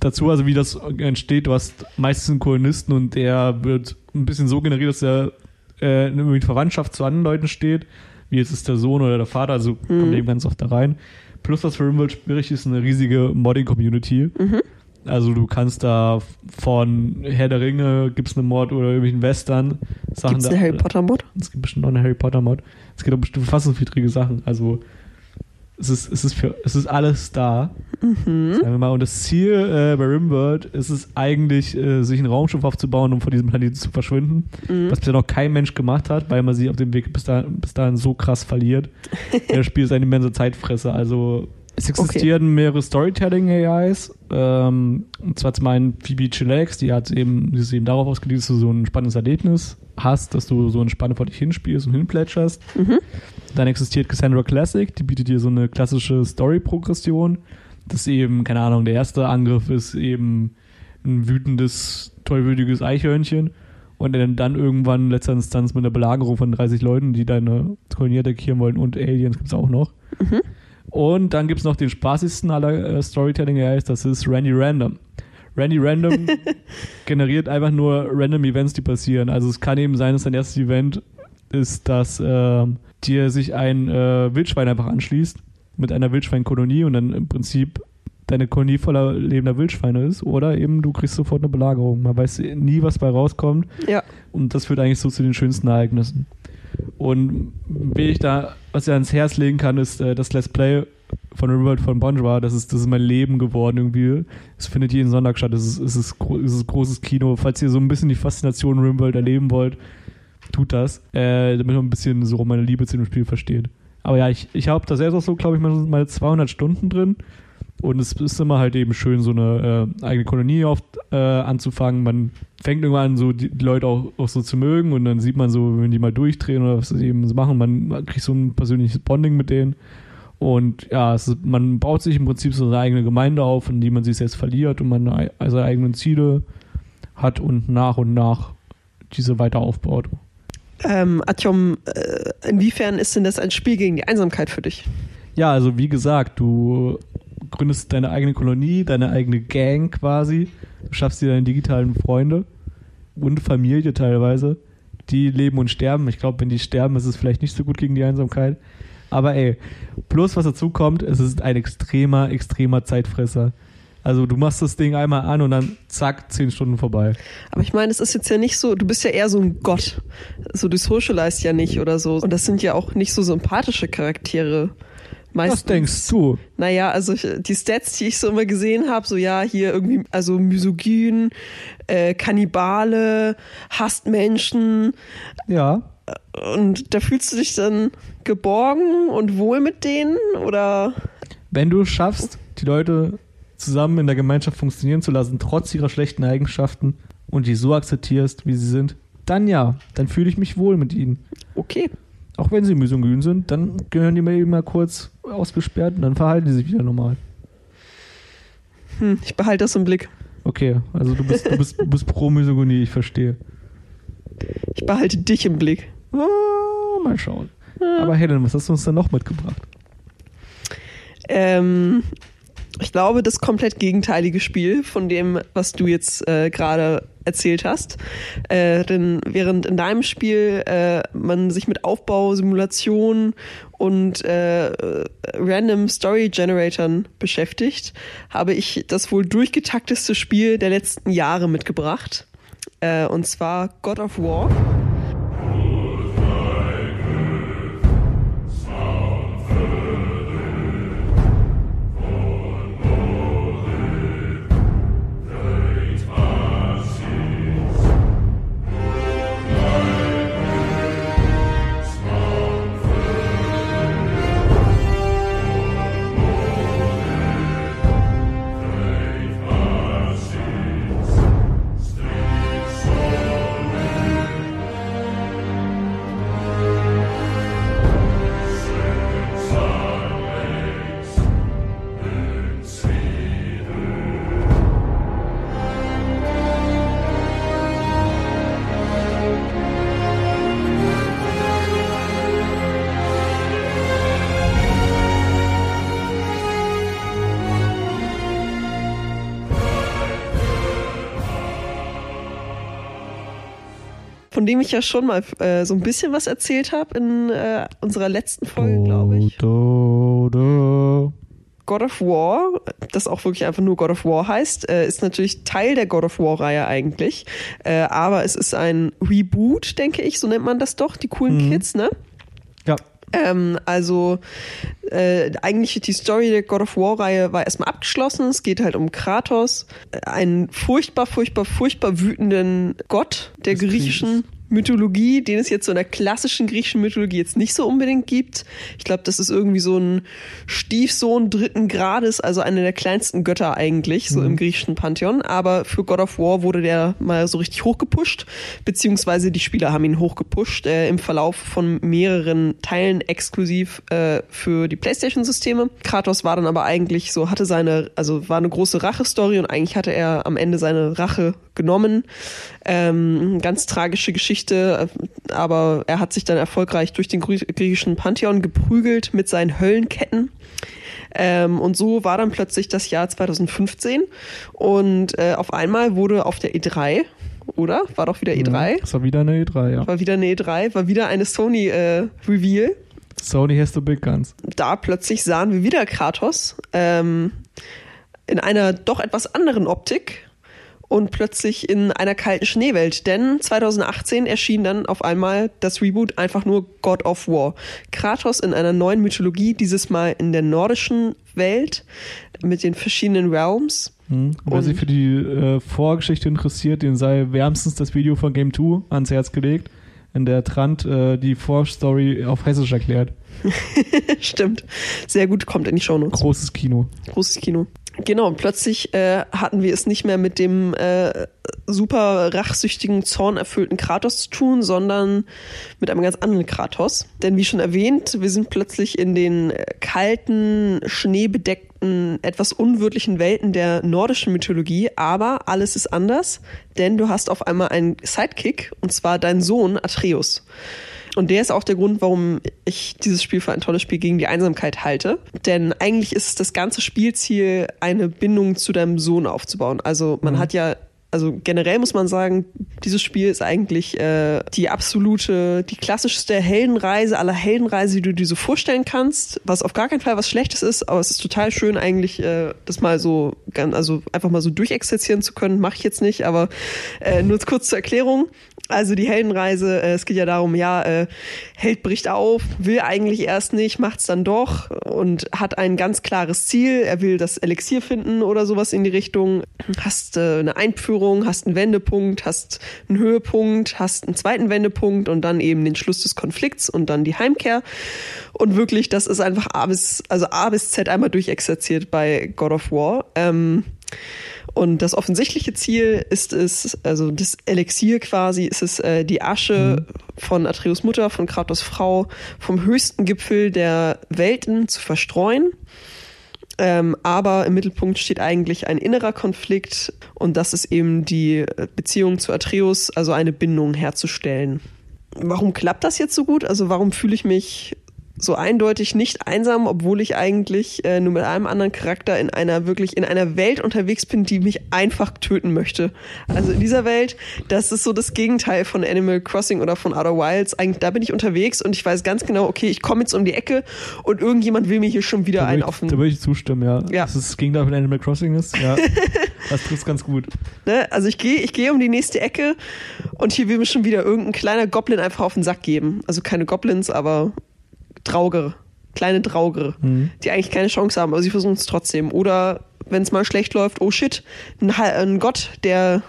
dazu, also wie das entsteht, du hast meistens einen Kolonisten und der wird ein bisschen so generiert, dass er äh, in Verwandtschaft zu anderen Leuten steht, wie jetzt ist der Sohn oder der Vater, also kommt eben ganz oft da rein. Plus, was für Rimworld schwierig ist, eine riesige Modding-Community. Also du kannst da von Herr der Ringe, gibt's eine Mod oder irgendwelchen Western. Sachen Gibt's da- eine Harry Potter Mod? es gibt bestimmt noch eine Harry Potter Mod. Es gibt auch bestimmt fassungswidrige Sachen. Also es ist, es ist für, es ist alles da. Sagen wir mal. Und das Ziel äh, bei Rimworld ist es eigentlich, äh, sich ein Raumschiff aufzubauen, um von diesem Planeten zu verschwinden. Was bisher noch kein Mensch gemacht hat, weil man sie auf dem Weg bis, dahin- bis dahin so krass verliert. das Spiel ist eine immense Zeitfresse. Also es existieren mehrere Storytelling-AIs. Ähm, und zwar zum einen Phoebe Chillax, die hat eben, die ist eben darauf ausgelegt, dass du so ein spannendes Erlebnis hast, dass du so entspannt vor dich hinspielst und hinplätscherst. Dann existiert Cassandra Classic, die bietet dir so eine klassische Story-Progression. Das eben, keine Ahnung, der erste Angriff ist eben ein wütendes, tollwütiges Eichhörnchen und dann, irgendwann in letzter Instanz mit einer Belagerung von 30 Leuten, die deine Kolonie attackieren wollen und Aliens gibt es auch noch. Und dann gibt es noch den spaßigsten aller äh, Storytelling-AIs, das ist Randy Random. Randy Random generiert einfach nur random Events, die passieren. Also es kann eben sein, dass dein erstes Event ist, dass ähm, dir sich ein äh, Wildschwein einfach anschließt mit einer Wildschweinkolonie und dann im Prinzip deine Kolonie voller lebender Wildschweine ist oder eben du kriegst sofort eine Belagerung. Man weiß nie, was bei rauskommt Ja. und das führt eigentlich so zu den schönsten Ereignissen. Und wen ich da, was ich ans Herz legen kann, ist äh, das Let's Play von Rimworld von Bonjour. Das ist, das ist mein Leben geworden irgendwie. Es findet jeden Sonntag statt. Es ist, es ist, es ist großes Kino. Falls ihr so ein bisschen die Faszination Rimworld erleben wollt, tut das. Äh, damit man ein bisschen so meine Liebe zu dem Spiel versteht. Aber ja, ich, ich habe da selbst auch so, glaube ich, mal 200 Stunden drin. Und es ist immer halt eben schön, so eine äh, eigene Kolonie oft äh, anzufangen. Man fängt irgendwann an, so die, Leute auch, auch, so zu mögen und dann sieht man so, wenn die mal durchdrehen oder was sie eben so machen, man kriegt so ein persönliches Bonding mit denen. Und ja, ist, man baut sich im Prinzip so eine eigene Gemeinde auf, in die man sich jetzt verliert und man seine eigenen Ziele hat und nach und nach diese weiter aufbaut. Ähm, Atjom, äh, inwiefern ist denn das ein Spiel gegen die Einsamkeit für dich? Ja, also wie gesagt, du gründest deine eigene Kolonie, deine eigene Gang quasi. Du schaffst dir deine digitalen Freunde und Familie teilweise. Die leben und sterben. Ich glaube, wenn die sterben, ist es vielleicht nicht so gut gegen die Einsamkeit. Aber ey, bloß was dazu kommt, es ist ein extremer, extremer Zeitfresser. Also du machst das Ding einmal an und dann zack, zehn Stunden vorbei. Aber ich meine, es ist jetzt ja nicht so, du bist ja eher so ein Gott. So, du socialized ja nicht oder so. Und das sind ja auch nicht so sympathische Charaktere. Meistens. Was denkst du? Naja, also ich, die Stats, die ich so immer gesehen habe, so ja, hier irgendwie, also Misogyn, äh, Kannibale, hasst Menschen. Ja. Und da fühlst du dich dann geborgen und wohl mit denen? Oder? Wenn du es schaffst, die Leute zusammen in der Gemeinschaft funktionieren zu lassen, trotz ihrer schlechten Eigenschaften und die so akzeptierst, wie sie sind, dann ja, dann fühle ich mich wohl mit ihnen. Okay. Auch wenn sie misogyn sind, dann gehören die mir eben mal kurz ausgesperrt und dann verhalten die sich wieder normal. Hm, ich behalte das im Blick. Okay, also du bist, du bist, du bist pro Misogynie, ich verstehe. Ich behalte dich im Blick. Oh, mal schauen. Ja. Aber Helen, was hast du uns denn noch mitgebracht? Ähm, ich glaube, das komplett gegenteilige Spiel von dem, was du jetzt äh, gerade erzählt hast. Äh, denn während in deinem Spiel äh, man sich mit Aufbau, Simulation und äh, Random Story Generatoren beschäftigt, habe ich das wohl durchgetakteste Spiel der letzten Jahre mitgebracht. Äh, und zwar God of War. Von dem ich ja schon mal äh, so ein bisschen was erzählt habe in äh, unserer letzten Folge, glaube ich. Do, do. God of War, das auch wirklich einfach nur God of War heißt, äh, ist natürlich Teil der God of War-Reihe eigentlich. Äh, aber es ist ein Reboot, denke ich, so nennt man das doch, die coolen mhm. Kids, ne? Ja. Ähm, also äh, eigentlich die Story der God of War-Reihe war erstmal abgeschlossen. Es geht halt um Kratos, einen furchtbar, furchtbar, furchtbar wütenden Gott der des griechischen. Mythologie, den es jetzt so in der klassischen griechischen Mythologie jetzt nicht so unbedingt gibt. Ich glaube, das ist irgendwie so ein Stiefsohn dritten Grades, also einer der kleinsten Götter eigentlich, so mhm. im griechischen Pantheon. Aber für God of War wurde der mal so richtig hochgepusht, beziehungsweise die Spieler haben ihn hochgepusht äh, im Verlauf von mehreren Teilen exklusiv äh, für die PlayStation-Systeme. Kratos war dann aber eigentlich so, hatte seine, also war eine große Rache-Story und eigentlich hatte er am Ende seine Rache genommen. Ähm, ganz tragische Geschichte, aber er hat sich dann erfolgreich durch den griechischen Pantheon geprügelt mit seinen Höllenketten. Ähm, und so war dann plötzlich das Jahr 2015 und äh, auf einmal wurde auf der E3 oder? War doch wieder E3? Das war wieder eine E3, ja. War wieder eine E3, war wieder eine Sony äh, Reveal. Sony has the big guns. Da plötzlich sahen wir wieder Kratos ähm, in einer doch etwas anderen Optik und plötzlich in einer kalten Schneewelt. Denn 2018 erschien dann auf einmal das Reboot einfach nur God of War. Kratos in einer neuen Mythologie, dieses Mal in der nordischen Welt mit den verschiedenen Realms. Hm. Wer sich für die äh, Vorgeschichte interessiert, dem sei wärmstens das Video von Game 2 ans Herz gelegt, in der Trant äh, die Vorstory auf Hessisch erklärt. Stimmt. Sehr gut, kommt in die Shownotes. Großes Kino. Großes Kino. Genau, und plötzlich äh, hatten wir es nicht mehr mit dem äh, super rachsüchtigen, zornerfüllten Kratos zu tun, sondern mit einem ganz anderen Kratos. Denn wie schon erwähnt, wir sind plötzlich in den äh, kalten, schneebedeckten, etwas unwirtlichen Welten der nordischen Mythologie, aber alles ist anders, denn du hast auf einmal einen Sidekick, und zwar deinen Sohn Atreus. Und der ist auch der Grund, warum ich dieses Spiel für ein tolles Spiel gegen die Einsamkeit halte. Denn eigentlich ist das ganze Spielziel, eine Bindung zu deinem Sohn aufzubauen. Also man mhm. hat ja also generell muss man sagen, dieses Spiel ist eigentlich äh, die absolute, die klassischste Heldenreise aller Heldenreise, die du dir so vorstellen kannst, was auf gar keinen Fall was Schlechtes ist, aber es ist total schön eigentlich, äh, das mal so, also einfach mal so durchexerzieren zu können, mache ich jetzt nicht, aber äh, nur kurz zur Erklärung. Also die Heldenreise, äh, es geht ja darum, ja, äh, Held bricht auf, will eigentlich erst nicht, macht's dann doch und hat ein ganz klares Ziel. Er will das Elixier finden oder sowas in die Richtung. Hast äh, eine Einführung, hast einen Wendepunkt, hast einen Höhepunkt, hast einen zweiten Wendepunkt und dann eben den Schluss des Konflikts und dann die Heimkehr. Und wirklich, das ist einfach A bis, also A bis Z einmal durchexerziert bei God of War. Ähm, und das offensichtliche Ziel ist es, also das Elixier quasi, ist es äh, die Asche mhm. von Atreus Mutter, von Kratos Frau, vom höchsten Gipfel der Welten zu verstreuen. Ähm, aber im Mittelpunkt steht eigentlich ein innerer Konflikt und das ist eben die Beziehung zu Atreus, also eine Bindung herzustellen. Warum klappt das jetzt so gut? Also warum fühle ich mich so eindeutig nicht einsam, obwohl ich eigentlich äh, nur mit einem anderen Charakter in einer wirklich in einer Welt unterwegs bin, die mich einfach töten möchte. Also in dieser Welt, das ist so das Gegenteil von Animal Crossing oder von Outer Wilds. Eigentlich da bin ich unterwegs und ich weiß ganz genau, okay, ich komme jetzt um die Ecke und irgendjemand will mir hier schon wieder einen auf Da würde ich zustimmen, ja. ja. Dass das Gegenteil von Animal Crossing ist, ja. das trifft ganz gut. Ne? Also ich gehe ich gehe um die nächste Ecke und hier will mir schon wieder irgendein kleiner Goblin einfach auf den Sack geben. Also keine Goblins, aber Draugere, kleine Draugere, mhm. die eigentlich keine Chance haben, aber sie versuchen es trotzdem. Oder wenn es mal schlecht läuft, oh shit, ein, ein Gott, der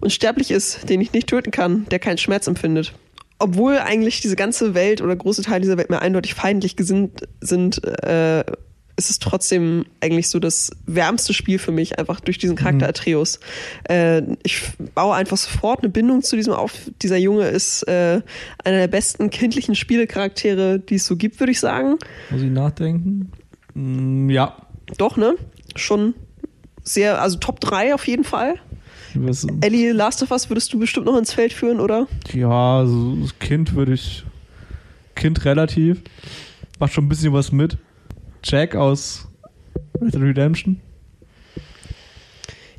unsterblich ist, den ich nicht töten kann, der keinen Schmerz empfindet obwohl eigentlich diese ganze Welt oder große Teile dieser Welt mir eindeutig feindlich gesinnt sind, äh, ist es trotzdem eigentlich so das wärmste Spiel für mich, einfach durch diesen Charakter mhm. Atreus. Äh, ich baue einfach sofort eine Bindung zu diesem auf. Dieser Junge ist äh, einer der besten kindlichen Spielecharaktere, die es so gibt, würde ich sagen. Muss ich nachdenken? Mm, ja. Doch, ne? Schon sehr, also Top 3 auf jeden Fall. Was? Ellie Last of Us würdest du bestimmt noch ins Feld führen, oder? Ja, so Kind würde ich. Kind relativ. Macht schon ein bisschen was mit. Jack aus Red Dead Redemption?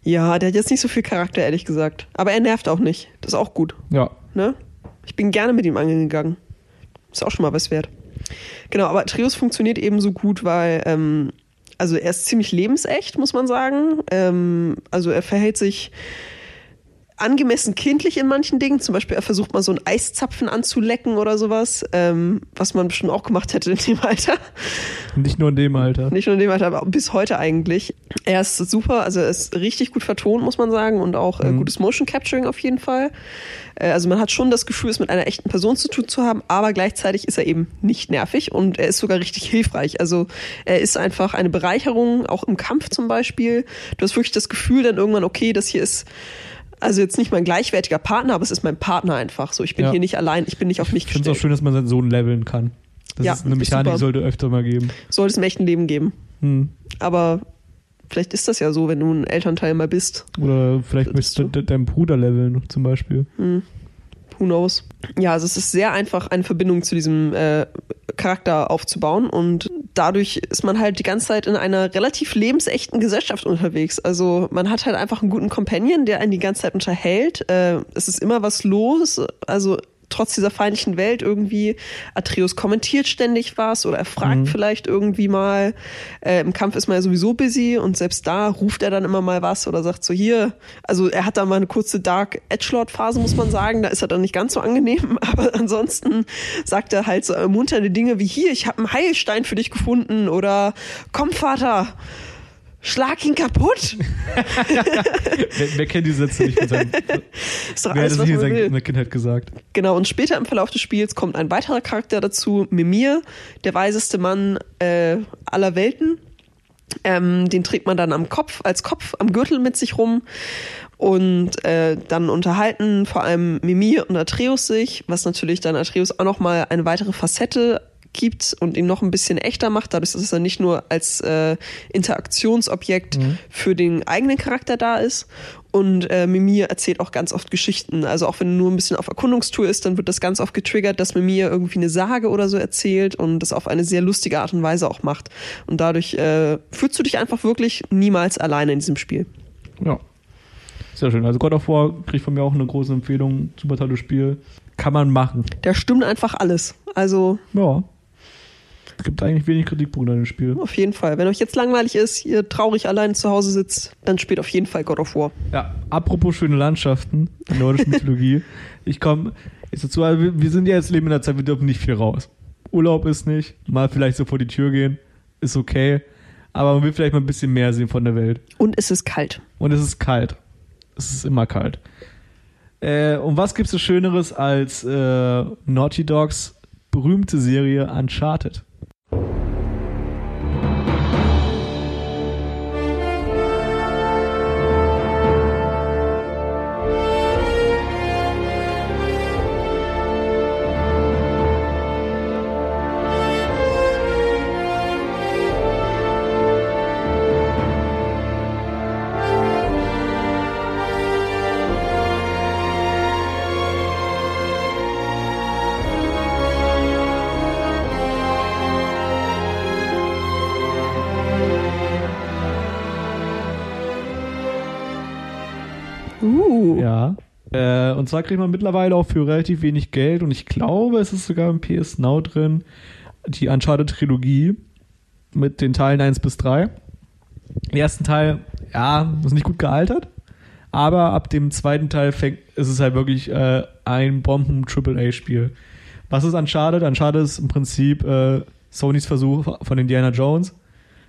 Ja, der hat jetzt nicht so viel Charakter, ehrlich gesagt. Aber er nervt auch nicht. Das ist auch gut. Ja. Ne? Ich bin gerne mit ihm angegangen. Ist auch schon mal was wert. Genau, aber Trios funktioniert eben so gut, weil, ähm, also er ist ziemlich lebensecht, muss man sagen. Ähm, also er verhält sich angemessen kindlich in manchen Dingen. Zum Beispiel, er versucht mal so einen Eiszapfen anzulecken oder sowas, ähm, was man bestimmt auch gemacht hätte in dem Alter. Nicht nur in dem Alter. Nicht nur in dem Alter, aber bis heute eigentlich. Er ist super, also er ist richtig gut vertont, muss man sagen, und auch äh, mhm. gutes Motion Capturing auf jeden Fall. Äh, also man hat schon das Gefühl, es mit einer echten Person zu tun zu haben, aber gleichzeitig ist er eben nicht nervig und er ist sogar richtig hilfreich. Also er ist einfach eine Bereicherung, auch im Kampf zum Beispiel. Du hast wirklich das Gefühl dann irgendwann, okay, das hier ist also jetzt nicht mein gleichwertiger Partner, aber es ist mein Partner einfach. So, ich bin ja. hier nicht allein, ich bin nicht auf mich gestellt. Ich finde es auch schön, dass man seinen Sohn leveln kann. Das ja, ist eine Mechanik, die sollte öfter mal geben. Sollte es im echten Leben geben. Hm. Aber vielleicht ist das ja so, wenn du ein Elternteil mal bist. Oder vielleicht möchtest du deinen Bruder leveln, zum Beispiel. Hm. Who knows? Ja, also es ist sehr einfach, eine Verbindung zu diesem äh, Charakter aufzubauen und dadurch ist man halt die ganze Zeit in einer relativ lebensechten Gesellschaft unterwegs. Also man hat halt einfach einen guten Companion, der einen die ganze Zeit unterhält. Äh, es ist immer was los. Also trotz dieser feindlichen Welt irgendwie. Atreus kommentiert ständig was oder er fragt mhm. vielleicht irgendwie mal. Äh, Im Kampf ist man ja sowieso busy und selbst da ruft er dann immer mal was oder sagt so hier. Also er hat da mal eine kurze Dark Edgelord-Phase, muss man sagen. Da ist er dann nicht ganz so angenehm, aber ansonsten sagt er halt so ermunternde Dinge wie hier, ich habe einen Heilstein für dich gefunden oder komm Vater, Schlag ihn kaputt. wer, wer, kennt die Sätze nicht von seinem ist doch wer alles, hat das nicht in seiner Kindheit gesagt? Genau, und später im Verlauf des Spiels kommt ein weiterer Charakter dazu, Mimir, der weiseste Mann äh, aller Welten. Ähm, den trägt man dann am Kopf, als Kopf am Gürtel mit sich rum. Und äh, dann unterhalten vor allem Mimir und Atreus sich, was natürlich dann Atreus auch nochmal eine weitere Facette gibt und ihn noch ein bisschen echter macht, dadurch, dass er nicht nur als äh, Interaktionsobjekt mhm. für den eigenen Charakter da ist. Und äh, Mimir erzählt auch ganz oft Geschichten. Also auch wenn er nur ein bisschen auf Erkundungstour ist, dann wird das ganz oft getriggert, dass Mimir irgendwie eine Sage oder so erzählt und das auf eine sehr lustige Art und Weise auch macht. Und dadurch äh, fühlst du dich einfach wirklich niemals alleine in diesem Spiel. Ja. Sehr schön. Also God of War kriegt von mir auch eine große Empfehlung. Super tolles Spiel. Kann man machen. Der stimmt einfach alles. Also. Ja. Es gibt eigentlich wenig Kritikpunkte an dem Spiel. Auf jeden Fall. Wenn euch jetzt langweilig ist, ihr traurig allein zu Hause sitzt, dann spielt auf jeden Fall God of War. Ja, apropos schöne Landschaften, nordische Mythologie. Ich komme jetzt dazu, wir sind ja jetzt leben in der Zeit, wir dürfen nicht viel raus. Urlaub ist nicht, mal vielleicht so vor die Tür gehen, ist okay. Aber man will vielleicht mal ein bisschen mehr sehen von der Welt. Und es ist kalt. Und es ist kalt. Es ist immer kalt. Äh, und was gibt es so Schöneres als äh, Naughty Dogs berühmte Serie Uncharted? Und zwar kriegt man mittlerweile auch für relativ wenig Geld und ich glaube, es ist sogar im PS Now drin, die Uncharted Trilogie mit den Teilen 1 bis 3. Den ersten Teil, ja, ist nicht gut gealtert, aber ab dem zweiten Teil fängt, ist es halt wirklich äh, ein Bomben-AAA-Spiel. Was ist Uncharted? Uncharted ist im Prinzip äh, Sonys Versuch von Indiana Jones.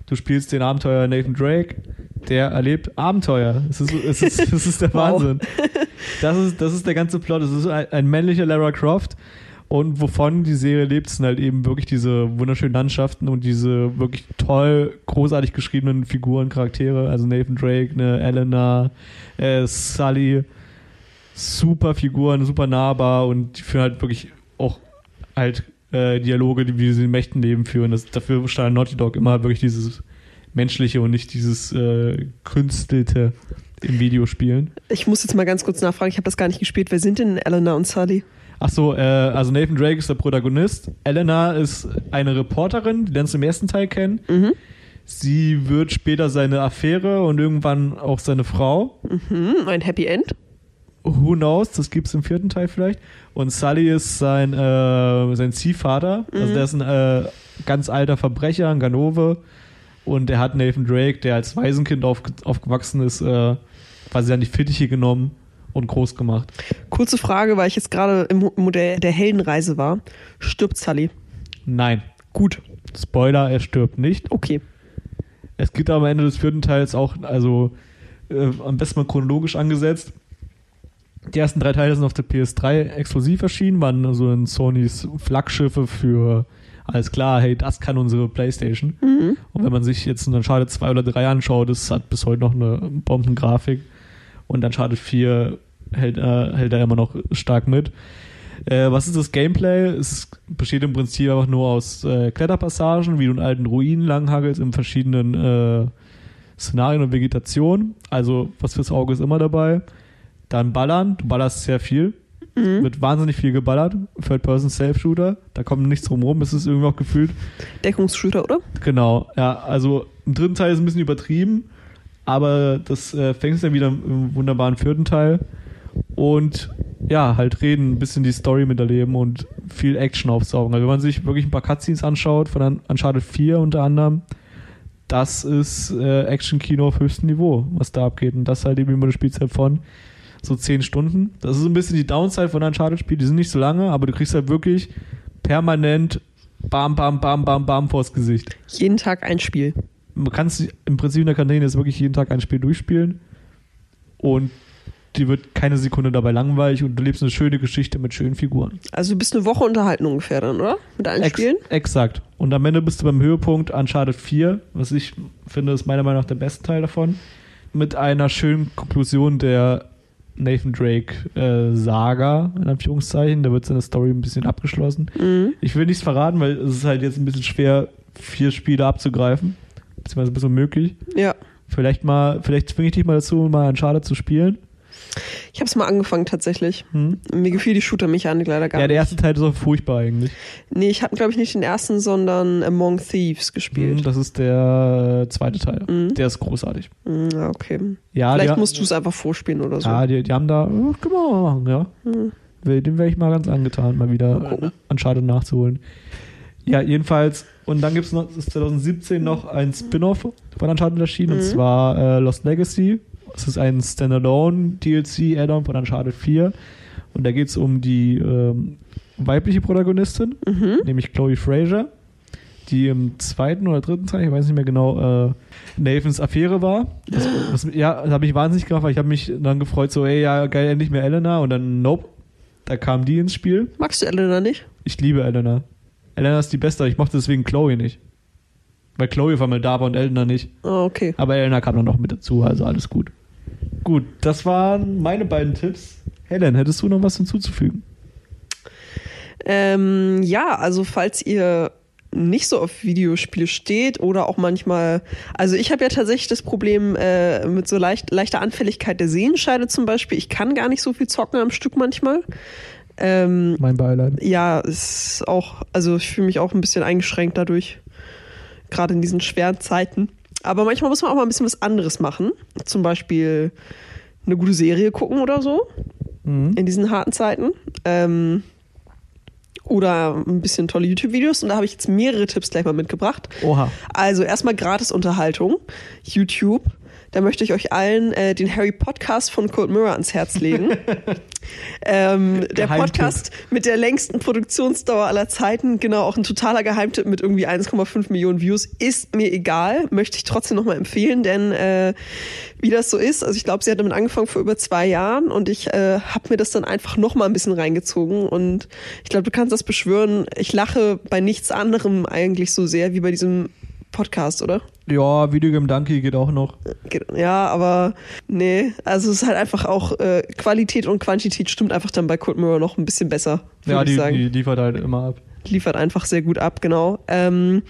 Du spielst den Abenteuer Nathan Drake, der erlebt Abenteuer. Es ist, es ist, es ist der Wahnsinn. Das ist, das ist der ganze Plot. Es ist ein, ein männlicher Lara Croft. Und wovon die Serie lebt, sind halt eben wirklich diese wunderschönen Landschaften und diese wirklich toll, großartig geschriebenen Figuren, Charaktere. Also Nathan Drake, eine Elena, äh, Sully. Super Figuren, super nahbar und die führen halt wirklich auch halt äh, Dialoge, die wie sie in Mächten leben, führen. Das, dafür stand Naughty Dog immer wirklich dieses Menschliche und nicht dieses äh, Künstelte im Videospielen. Ich muss jetzt mal ganz kurz nachfragen, ich habe das gar nicht gespielt. Wer sind denn Elena und Sully? Ach so, äh, also Nathan Drake ist der Protagonist. Elena ist eine Reporterin, die lernst du im ersten Teil kennen. Mhm. Sie wird später seine Affäre und irgendwann auch seine Frau. Mhm, ein Happy End. Who knows, das gibt es im vierten Teil vielleicht. Und Sully ist sein, äh, sein Ziehvater. Also mhm. Also der ist ein äh, ganz alter Verbrecher, ein Ganove. Und er hat Nathan Drake, der als Waisenkind auf, aufgewachsen ist, äh, quasi an die Fittiche genommen und groß gemacht. Kurze Frage, weil ich jetzt gerade im Modell der Heldenreise war. Stirbt Sully? Nein. Gut. Spoiler, er stirbt nicht. Okay. Es gibt aber am Ende des vierten Teils auch, also äh, am besten mal chronologisch angesetzt. Die ersten drei Teile sind auf der PS3 exklusiv erschienen, waren so in Sonys Flaggschiffe für alles klar, hey, das kann unsere Playstation. Mhm. Und wenn man sich jetzt einen Uncharted 2 oder 3 anschaut, das hat bis heute noch eine Bombengrafik. Und Uncharted 4 hält, äh, hält da immer noch stark mit. Äh, was ist das Gameplay? Es besteht im Prinzip einfach nur aus äh, Kletterpassagen, wie du in alten Ruinen langhagelst, in verschiedenen äh, Szenarien und Vegetation. Also, was fürs Auge ist immer dabei. Dann ballern. Du ballerst sehr viel. Mhm. Wird wahnsinnig viel geballert. Third-Person-Self-Shooter. Da kommt nichts drum rum. Es ist irgendwie auch gefühlt. Deckungsshooter, oder? Genau. Ja, also im dritten Teil ist es ein bisschen übertrieben. Aber das äh, fängt dann wieder im wunderbaren vierten Teil. und ja, halt reden, ein bisschen die Story miterleben und viel Action aufsaugen. Also wenn man sich wirklich ein paar Cutscenes anschaut, von Un- Uncharted 4 unter anderem, das ist äh, Action-Kino auf höchstem Niveau, was da abgeht. Und das halt eben über eine Spielzeit von so 10 Stunden. Das ist so ein bisschen die Downside von Uncharted-Spielen. Die sind nicht so lange, aber du kriegst halt wirklich permanent bam, bam, bam, bam, bam vors Gesicht. Jeden Tag ein Spiel. Man kann es im Prinzip in der Kantine jetzt wirklich jeden Tag ein Spiel durchspielen und die wird keine Sekunde dabei langweilig und du lebst eine schöne Geschichte mit schönen Figuren. Also du bist eine Woche unterhalten ungefähr dann, oder? Mit allen Ex Spielen? Exakt. Und am Ende bist du beim Höhepunkt Uncharted 4, was ich finde, ist meiner Meinung nach der beste Teil davon, mit einer schönen Konklusion der Nathan Drake äh, Saga, in Anführungszeichen. Da wird seine Story ein bisschen abgeschlossen. Mhm. Ich will nichts verraten, weil es ist halt jetzt ein bisschen schwer, vier Spiele abzugreifen. Beziehungsweise ein bisschen unmöglich. Ja. Vielleicht mal, vielleicht zwinge ich dich mal dazu, mal Uncharted zu spielen. Ich habe es mal angefangen tatsächlich. Hm? Mir gefiel die Shooter-Mechanik leider gar Ja, der nicht. erste Teil ist auch furchtbar eigentlich. Nee, ich habe, glaube ich, nicht den ersten, sondern Among Thieves Hm, gespielt. Das ist der äh, zweite Teil. Mhm. Der ist großartig. Mhm. Ja, okay. Ja, Vielleicht der, musst du es einfach vorspielen oder so. Ja, die, die haben da, oh, können wir mal machen, ja. Will- Den wäre ich mal ganz angetan, mal wieder Mal äh, Uncharted nachzuholen. Ja, jedenfalls, und dann gibt es noch, ist 2017 noch ein Spin-off von Uncharted erschienen, und Mhm. zwar äh, Lost Legacy. Das ist ein Standalone-DLC-Add-on von Uncharted 4. Und da geht es um die ähm, weibliche Protagonistin, Mhm. nämlich Chloe Fraser, die im zweiten oder dritten Teil, ich weiß nicht mehr genau, äh, Nathans Affäre war. Das, das, ja, das habe ich wahnsinnig gemacht, weil ich habe mich dann gefreut, so, ey, ja, geil, endlich mehr Elena. Und dann, nope, da kam die ins Spiel. Magst du Elena nicht? Ich liebe Elena. Elena ist die Beste, aber ich mochte deswegen Chloe nicht. Weil Chloe auf einmal da war und Elena nicht. Oh, okay. Aber Elena kam dann noch mit dazu, also alles gut. Gut, das waren meine beiden Tipps. Helen, hättest du noch was hinzuzufügen? Ähm, ja, also falls ihr nicht so auf Videospiele steht oder auch manchmal, also ich habe ja tatsächlich das Problem äh, mit so leicht, leichter Anfälligkeit der Sehenscheide zum Beispiel. Ich kann gar nicht so viel zocken am Stück manchmal. Ähm, Mein Beileid. ja, ist auch, also ich fühle mich auch ein bisschen eingeschränkt dadurch, gerade in diesen schweren Zeiten. Aber manchmal muss man auch mal ein bisschen was anderes machen. Zum Beispiel eine gute Serie gucken oder so Mhm. in diesen harten Zeiten. Ähm, oder ein bisschen tolle YouTube-Videos. Und da habe ich jetzt mehrere Tipps gleich mal mitgebracht. Oha. Also erstmal Gratis-Unterhaltung, YouTube. Da möchte ich euch allen äh, den Harry Podcast von Cold Mirror ans Herz legen. ähm, der. Podcast mit der längsten Produktionsdauer aller Zeiten, genau, auch ein totaler Geheimtipp mit irgendwie 1,5 Millionen Views, ist mir egal, möchte ich trotzdem nochmal empfehlen, denn äh, wie das so ist, also ich glaube, sie hat damit angefangen vor über zwei Jahren und ich äh, habe mir das dann einfach nochmal ein bisschen reingezogen und ich glaube, du kannst das beschwören, ich lache bei nichts anderem eigentlich so sehr wie bei diesem Podcast, oder? Ja, Videogame Donkey geht auch noch. Ja, aber nee, also es ist halt einfach auch äh, Qualität und Quantität stimmt einfach dann bei Cold Mirror noch ein bisschen besser, würde Ja, ich die, die liefert halt immer ab. Liefert einfach sehr gut ab, genau. Ähm,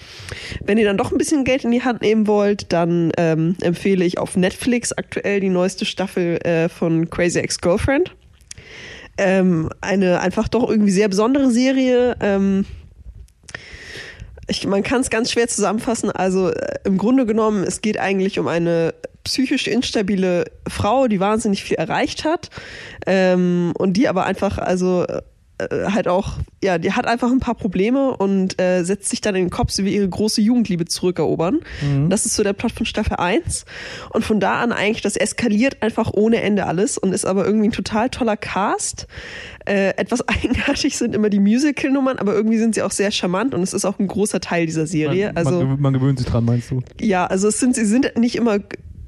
wenn ihr dann doch ein bisschen Geld in die Hand nehmen wollt, dann ähm, empfehle ich auf Netflix aktuell die neueste Staffel äh, von Crazy Ex-Girlfriend. Ähm, eine einfach doch irgendwie sehr besondere Serie. Ich, man kann es ganz schwer zusammenfassen. Also äh, im Grunde genommen, es geht eigentlich um eine psychisch instabile Frau, die wahnsinnig viel erreicht hat ähm, und die aber einfach, also äh, halt auch, ja, die hat einfach ein paar Probleme und äh, setzt sich dann in den Kopf, sie will ihre große Jugendliebe zurückerobern. Das ist so der Plot von Staffel 1. Und von da an eigentlich, das eskaliert einfach ohne Ende alles und ist aber irgendwie ein total toller Cast. Äh, etwas eigenartig sind immer die Musical-Nummern, aber irgendwie sind sie auch sehr charmant und es ist auch ein großer Teil dieser Serie. Man, also man gewöhnt sich dran, meinst du? ja, also es sind, sie sind nicht immer,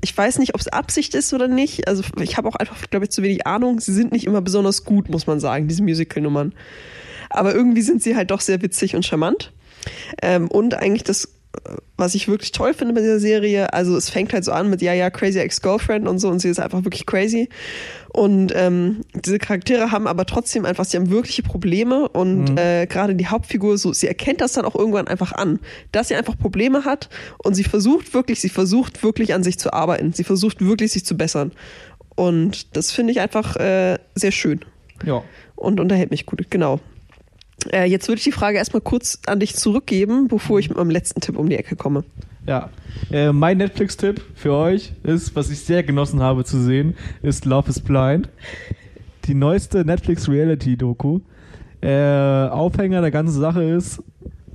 ich weiß nicht, ob es Absicht ist oder nicht. Also ich habe auch einfach, glaube ich, zu wenig Ahnung. Sie sind nicht immer besonders gut, muss man sagen, diese Musical-Nummern. Aber irgendwie sind sie halt doch sehr witzig und charmant. Ähm, und eigentlich das, was ich wirklich toll finde bei dieser Serie, also es fängt halt so an mit, ja, ja, crazy ex-girlfriend und so und sie ist einfach wirklich crazy. Und ähm, diese Charaktere haben aber trotzdem einfach, sie haben wirkliche Probleme und äh, gerade die Hauptfigur, so, sie erkennt das dann auch irgendwann einfach an, dass sie einfach Probleme hat und sie versucht wirklich, sie versucht wirklich an sich zu arbeiten. Sie versucht wirklich, sich zu bessern. Und das finde ich einfach äh, sehr schön Ja. und unterhält mich gut. Genau. Äh, jetzt würde ich die Frage erstmal kurz an dich zurückgeben, bevor ich mit meinem letzten Tipp um die Ecke komme. Ja. Äh, mein Netflix-Tipp für euch ist, was ich sehr genossen habe zu sehen, ist Love is Blind. die neueste Netflix Reality Doku. Äh, Aufhänger der ganzen Sache ist,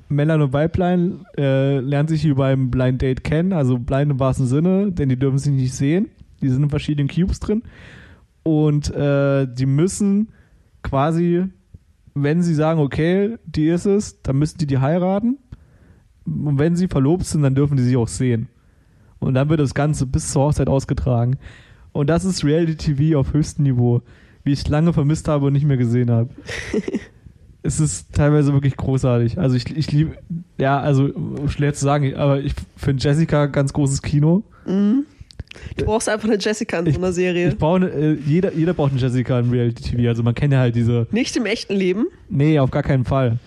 Männlein und Weiblein äh, lernen sich hier beim Blind Date kennen, also blind im wahrsten Sinne, denn die dürfen sich nicht sehen. Die sind in verschiedenen Cubes drin. Und äh, die müssen quasi, wenn sie sagen, okay, die ist es, dann müssen die die heiraten. Und wenn sie verlobt sind, dann dürfen die sie auch sehen. Und dann wird das Ganze bis zur Hochzeit ausgetragen. Und das ist Reality TV auf höchstem Niveau, wie ich lange vermisst habe und nicht mehr gesehen habe. es ist teilweise wirklich großartig. Also ich, ich liebe, ja, also schwer zu sagen, aber ich finde Jessica ganz großes Kino. Mhm. Du brauchst einfach eine Jessica in so einer Serie. Ich baue eine, äh, jeder, jeder braucht eine Jessica in Reality TV. Also man kennt ja halt diese. Nicht im echten Leben? Nee, auf gar keinen Fall.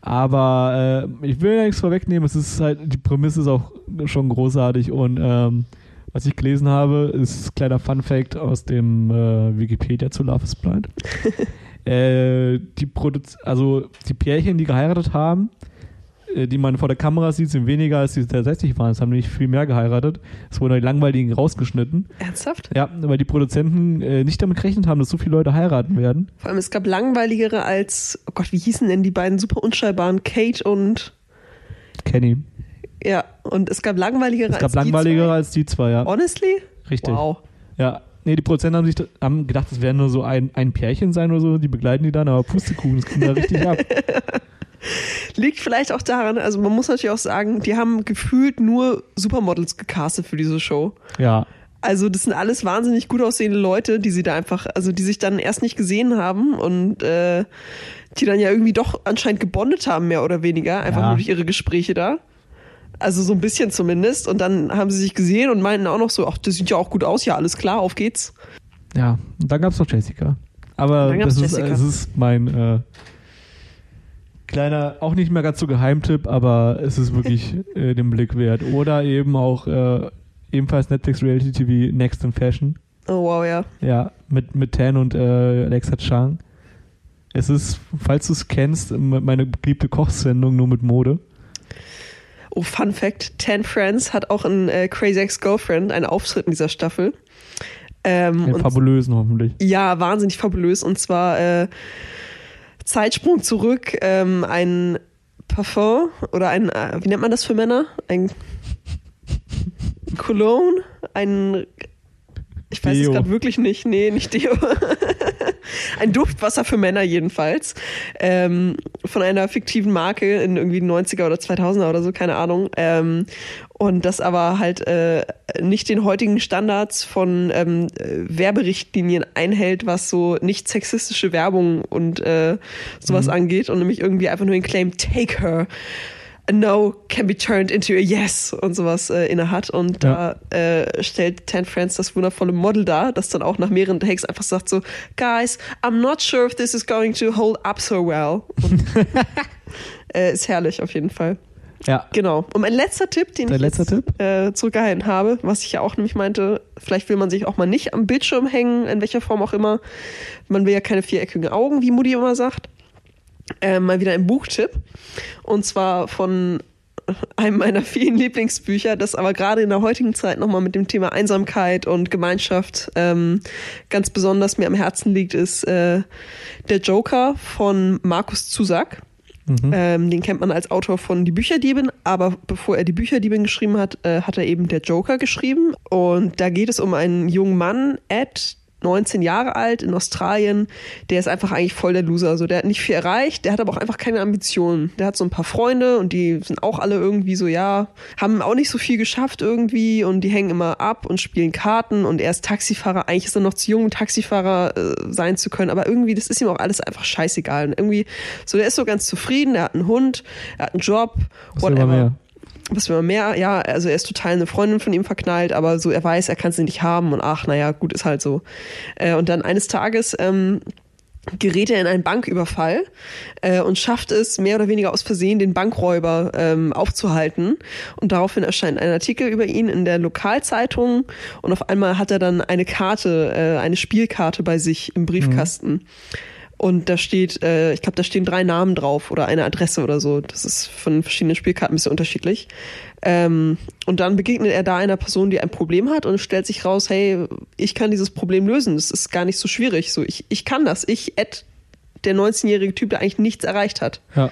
Aber äh, ich will ja nichts vorwegnehmen. Es ist halt, die Prämisse ist auch schon großartig und ähm, was ich gelesen habe, ist kleiner Fun Fact aus dem äh, Wikipedia zu Love is Blind. äh, die Produz also die Pärchen, die geheiratet haben, die man vor der Kamera sieht, sind weniger als die tatsächlich waren. Es haben nämlich viel mehr geheiratet. Es wurden die langweiligen rausgeschnitten. Ernsthaft? Ja, weil die Produzenten äh, nicht damit gerechnet haben, dass so viele Leute heiraten werden. Vor allem, es gab langweiligere als, oh Gott, wie hießen denn die beiden super unscheinbaren Kate und Kenny. Ja, und es gab langweiligere als die Es gab langweiligere als die zwei, ja. Honestly? Richtig. Wow. Ja, Nee, die Produzenten haben sich haben gedacht, es werden nur so ein, ein Pärchen sein oder so, die begleiten die dann, aber Pustekuchen, das ging da richtig ab. Liegt vielleicht auch daran, also man muss natürlich auch sagen, die haben gefühlt nur Supermodels gecastet für diese Show. Ja. Also das sind alles wahnsinnig gut aussehende Leute, die sie da einfach, also die sich dann erst nicht gesehen haben und äh, die dann ja irgendwie doch anscheinend gebondet haben, mehr oder weniger, einfach ja. nur durch ihre Gespräche da. Also so ein bisschen zumindest. Und dann haben sie sich gesehen und meinten auch noch so, ach, das sieht ja auch gut aus, ja, alles klar, auf geht's. Ja, und dann gab's noch Jessica. Aber das ist, das ist mein äh, kleiner, auch nicht mehr ganz so Geheimtipp, aber es ist wirklich äh, den Blick wert. Oder eben auch äh, ebenfalls Netflix Reality TV Next in Fashion. Oh wow, ja. Ja, mit, mit Tan und äh, Alexa Chang. Es ist, falls du es kennst, meine beliebte Kochsendung nur mit Mode. Oh, Fun Fact: Ten Friends hat auch in äh, Crazy Ex-Girlfriend einen Auftritt in dieser Staffel. Ähm, Den fabulösen hoffentlich. Ja, wahnsinnig fabulös. Und zwar äh, Zeitsprung zurück, ähm, ein Parfum oder ein, äh, wie nennt man das für Männer? Ein Cologne, ein ich weiß Deo. es gerade wirklich nicht. Nee, nicht Deo. Ein Duftwasser für Männer jedenfalls. Ähm, von einer fiktiven Marke in irgendwie 90er oder 2000er oder so, keine Ahnung. Ähm, und das aber halt äh, nicht den heutigen Standards von ähm, Werberichtlinien einhält, was so nicht sexistische Werbung und äh, sowas mhm. angeht und nämlich irgendwie einfach nur den Claim Take Her a no can be turned into a yes und sowas äh, inne hat. Und ja. da äh, stellt Tan France das wundervolle Model dar, das dann auch nach mehreren Takes einfach sagt so, Guys, I'm not sure if this is going to hold up so well. Und, äh, ist herrlich auf jeden Fall. Ja. Genau. Und mein letzter Tipp, den Dein ich letzter jetzt, äh, zurückgehalten habe, was ich ja auch nämlich meinte, vielleicht will man sich auch mal nicht am Bildschirm hängen, in welcher Form auch immer. Man will ja keine viereckigen Augen, wie Mutti immer sagt äh, mal wieder ein Buchtipp. Und zwar von einem meiner vielen Lieblingsbücher, das aber gerade in der heutigen Zeit nochmal mit dem Thema Einsamkeit und Gemeinschaft ähm, ganz besonders mir am Herzen liegt, ist äh, Der Joker von Markus Zusack. Mhm. Ähm, den kennt man als Autor von Die Bücherdiebin, aber bevor er Die Bücherdiebin geschrieben hat, äh, hat er eben Der Joker geschrieben. Und da geht es um einen jungen Mann, Ed, 19 Jahre alt in Australien, der ist einfach eigentlich voll der Loser. Also der hat nicht viel erreicht, der hat aber auch einfach keine Ambitionen. Der hat so ein paar Freunde und die sind auch alle irgendwie so, ja, haben auch nicht so viel geschafft irgendwie und die hängen immer ab und spielen Karten und er ist Taxifahrer. Eigentlich ist er noch zu jung, Taxifahrer äh, sein zu können, aber irgendwie, das ist ihm auch alles einfach scheißegal. Und irgendwie, so der ist so ganz zufrieden, er hat einen Hund, er hat einen Job, whatever was will man mehr? Ja, also er ist total eine Freundin von ihm verknallt, aber so er weiß, er kann sie nicht haben und ach, naja, gut, ist halt so. Äh, und dann eines Tages ähm, gerät er in einen Banküberfall äh, und schafft es mehr oder weniger aus Versehen, den Bankräuber ähm, aufzuhalten. Und daraufhin erscheint ein Artikel über ihn in der Lokalzeitung und auf einmal hat er dann eine Karte, äh, eine Spielkarte bei sich im Briefkasten. Mhm. Und da steht, äh, ich glaube, da stehen drei Namen drauf oder eine Adresse oder so. Das ist von verschiedenen Spielkarten ein bisschen unterschiedlich. Ähm, und dann begegnet er da einer Person, die ein Problem hat und stellt sich raus, hey, ich kann dieses Problem lösen. Das ist gar nicht so schwierig. So, ich, ich kann das. Ich, Ed, der 19-jährige Typ, der eigentlich nichts erreicht hat. Ja.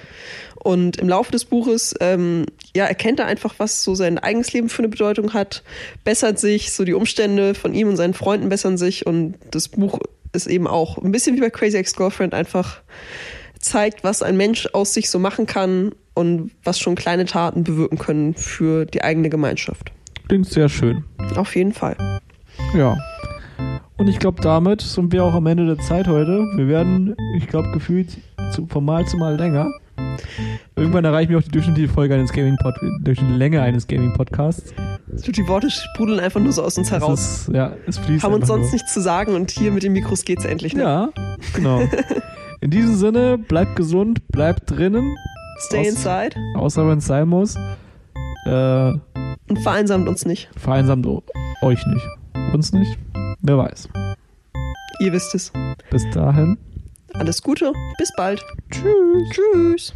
Und im Laufe des Buches, ähm, ja, erkennt er einfach, was so sein eigenes Leben für eine Bedeutung hat, bessert sich, so die Umstände von ihm und seinen Freunden bessern sich und das Buch ist eben auch ein bisschen wie bei Crazy Ex-Girlfriend einfach zeigt, was ein Mensch aus sich so machen kann und was schon kleine Taten bewirken können für die eigene Gemeinschaft. Klingt sehr schön. Auf jeden Fall. Ja. Und ich glaube, damit sind wir auch am Ende der Zeit heute. Wir werden, ich glaube, gefühlt zu, von Mal zu Mal länger. Irgendwann erreichen wir auch die durchschnittliche Folge eines Gaming Pod durch die Länge eines Gaming Podcasts. Die Worte sprudeln einfach nur so aus uns heraus. Es ist, ja, es fließt Haben uns sonst nur. nichts zu sagen und hier mit den Mikros geht's endlich. Ne? Ja, genau. In diesem Sinne, bleibt gesund, bleibt drinnen, Stay Aus- inside außer wenn es sein muss. Äh, und vereinsamt uns nicht. vereinsamt euch nicht. Uns nicht. Wer weiß. Ihr wisst es. Bis dahin. Alles Gute, bis bald. Tschüss. Tschüss.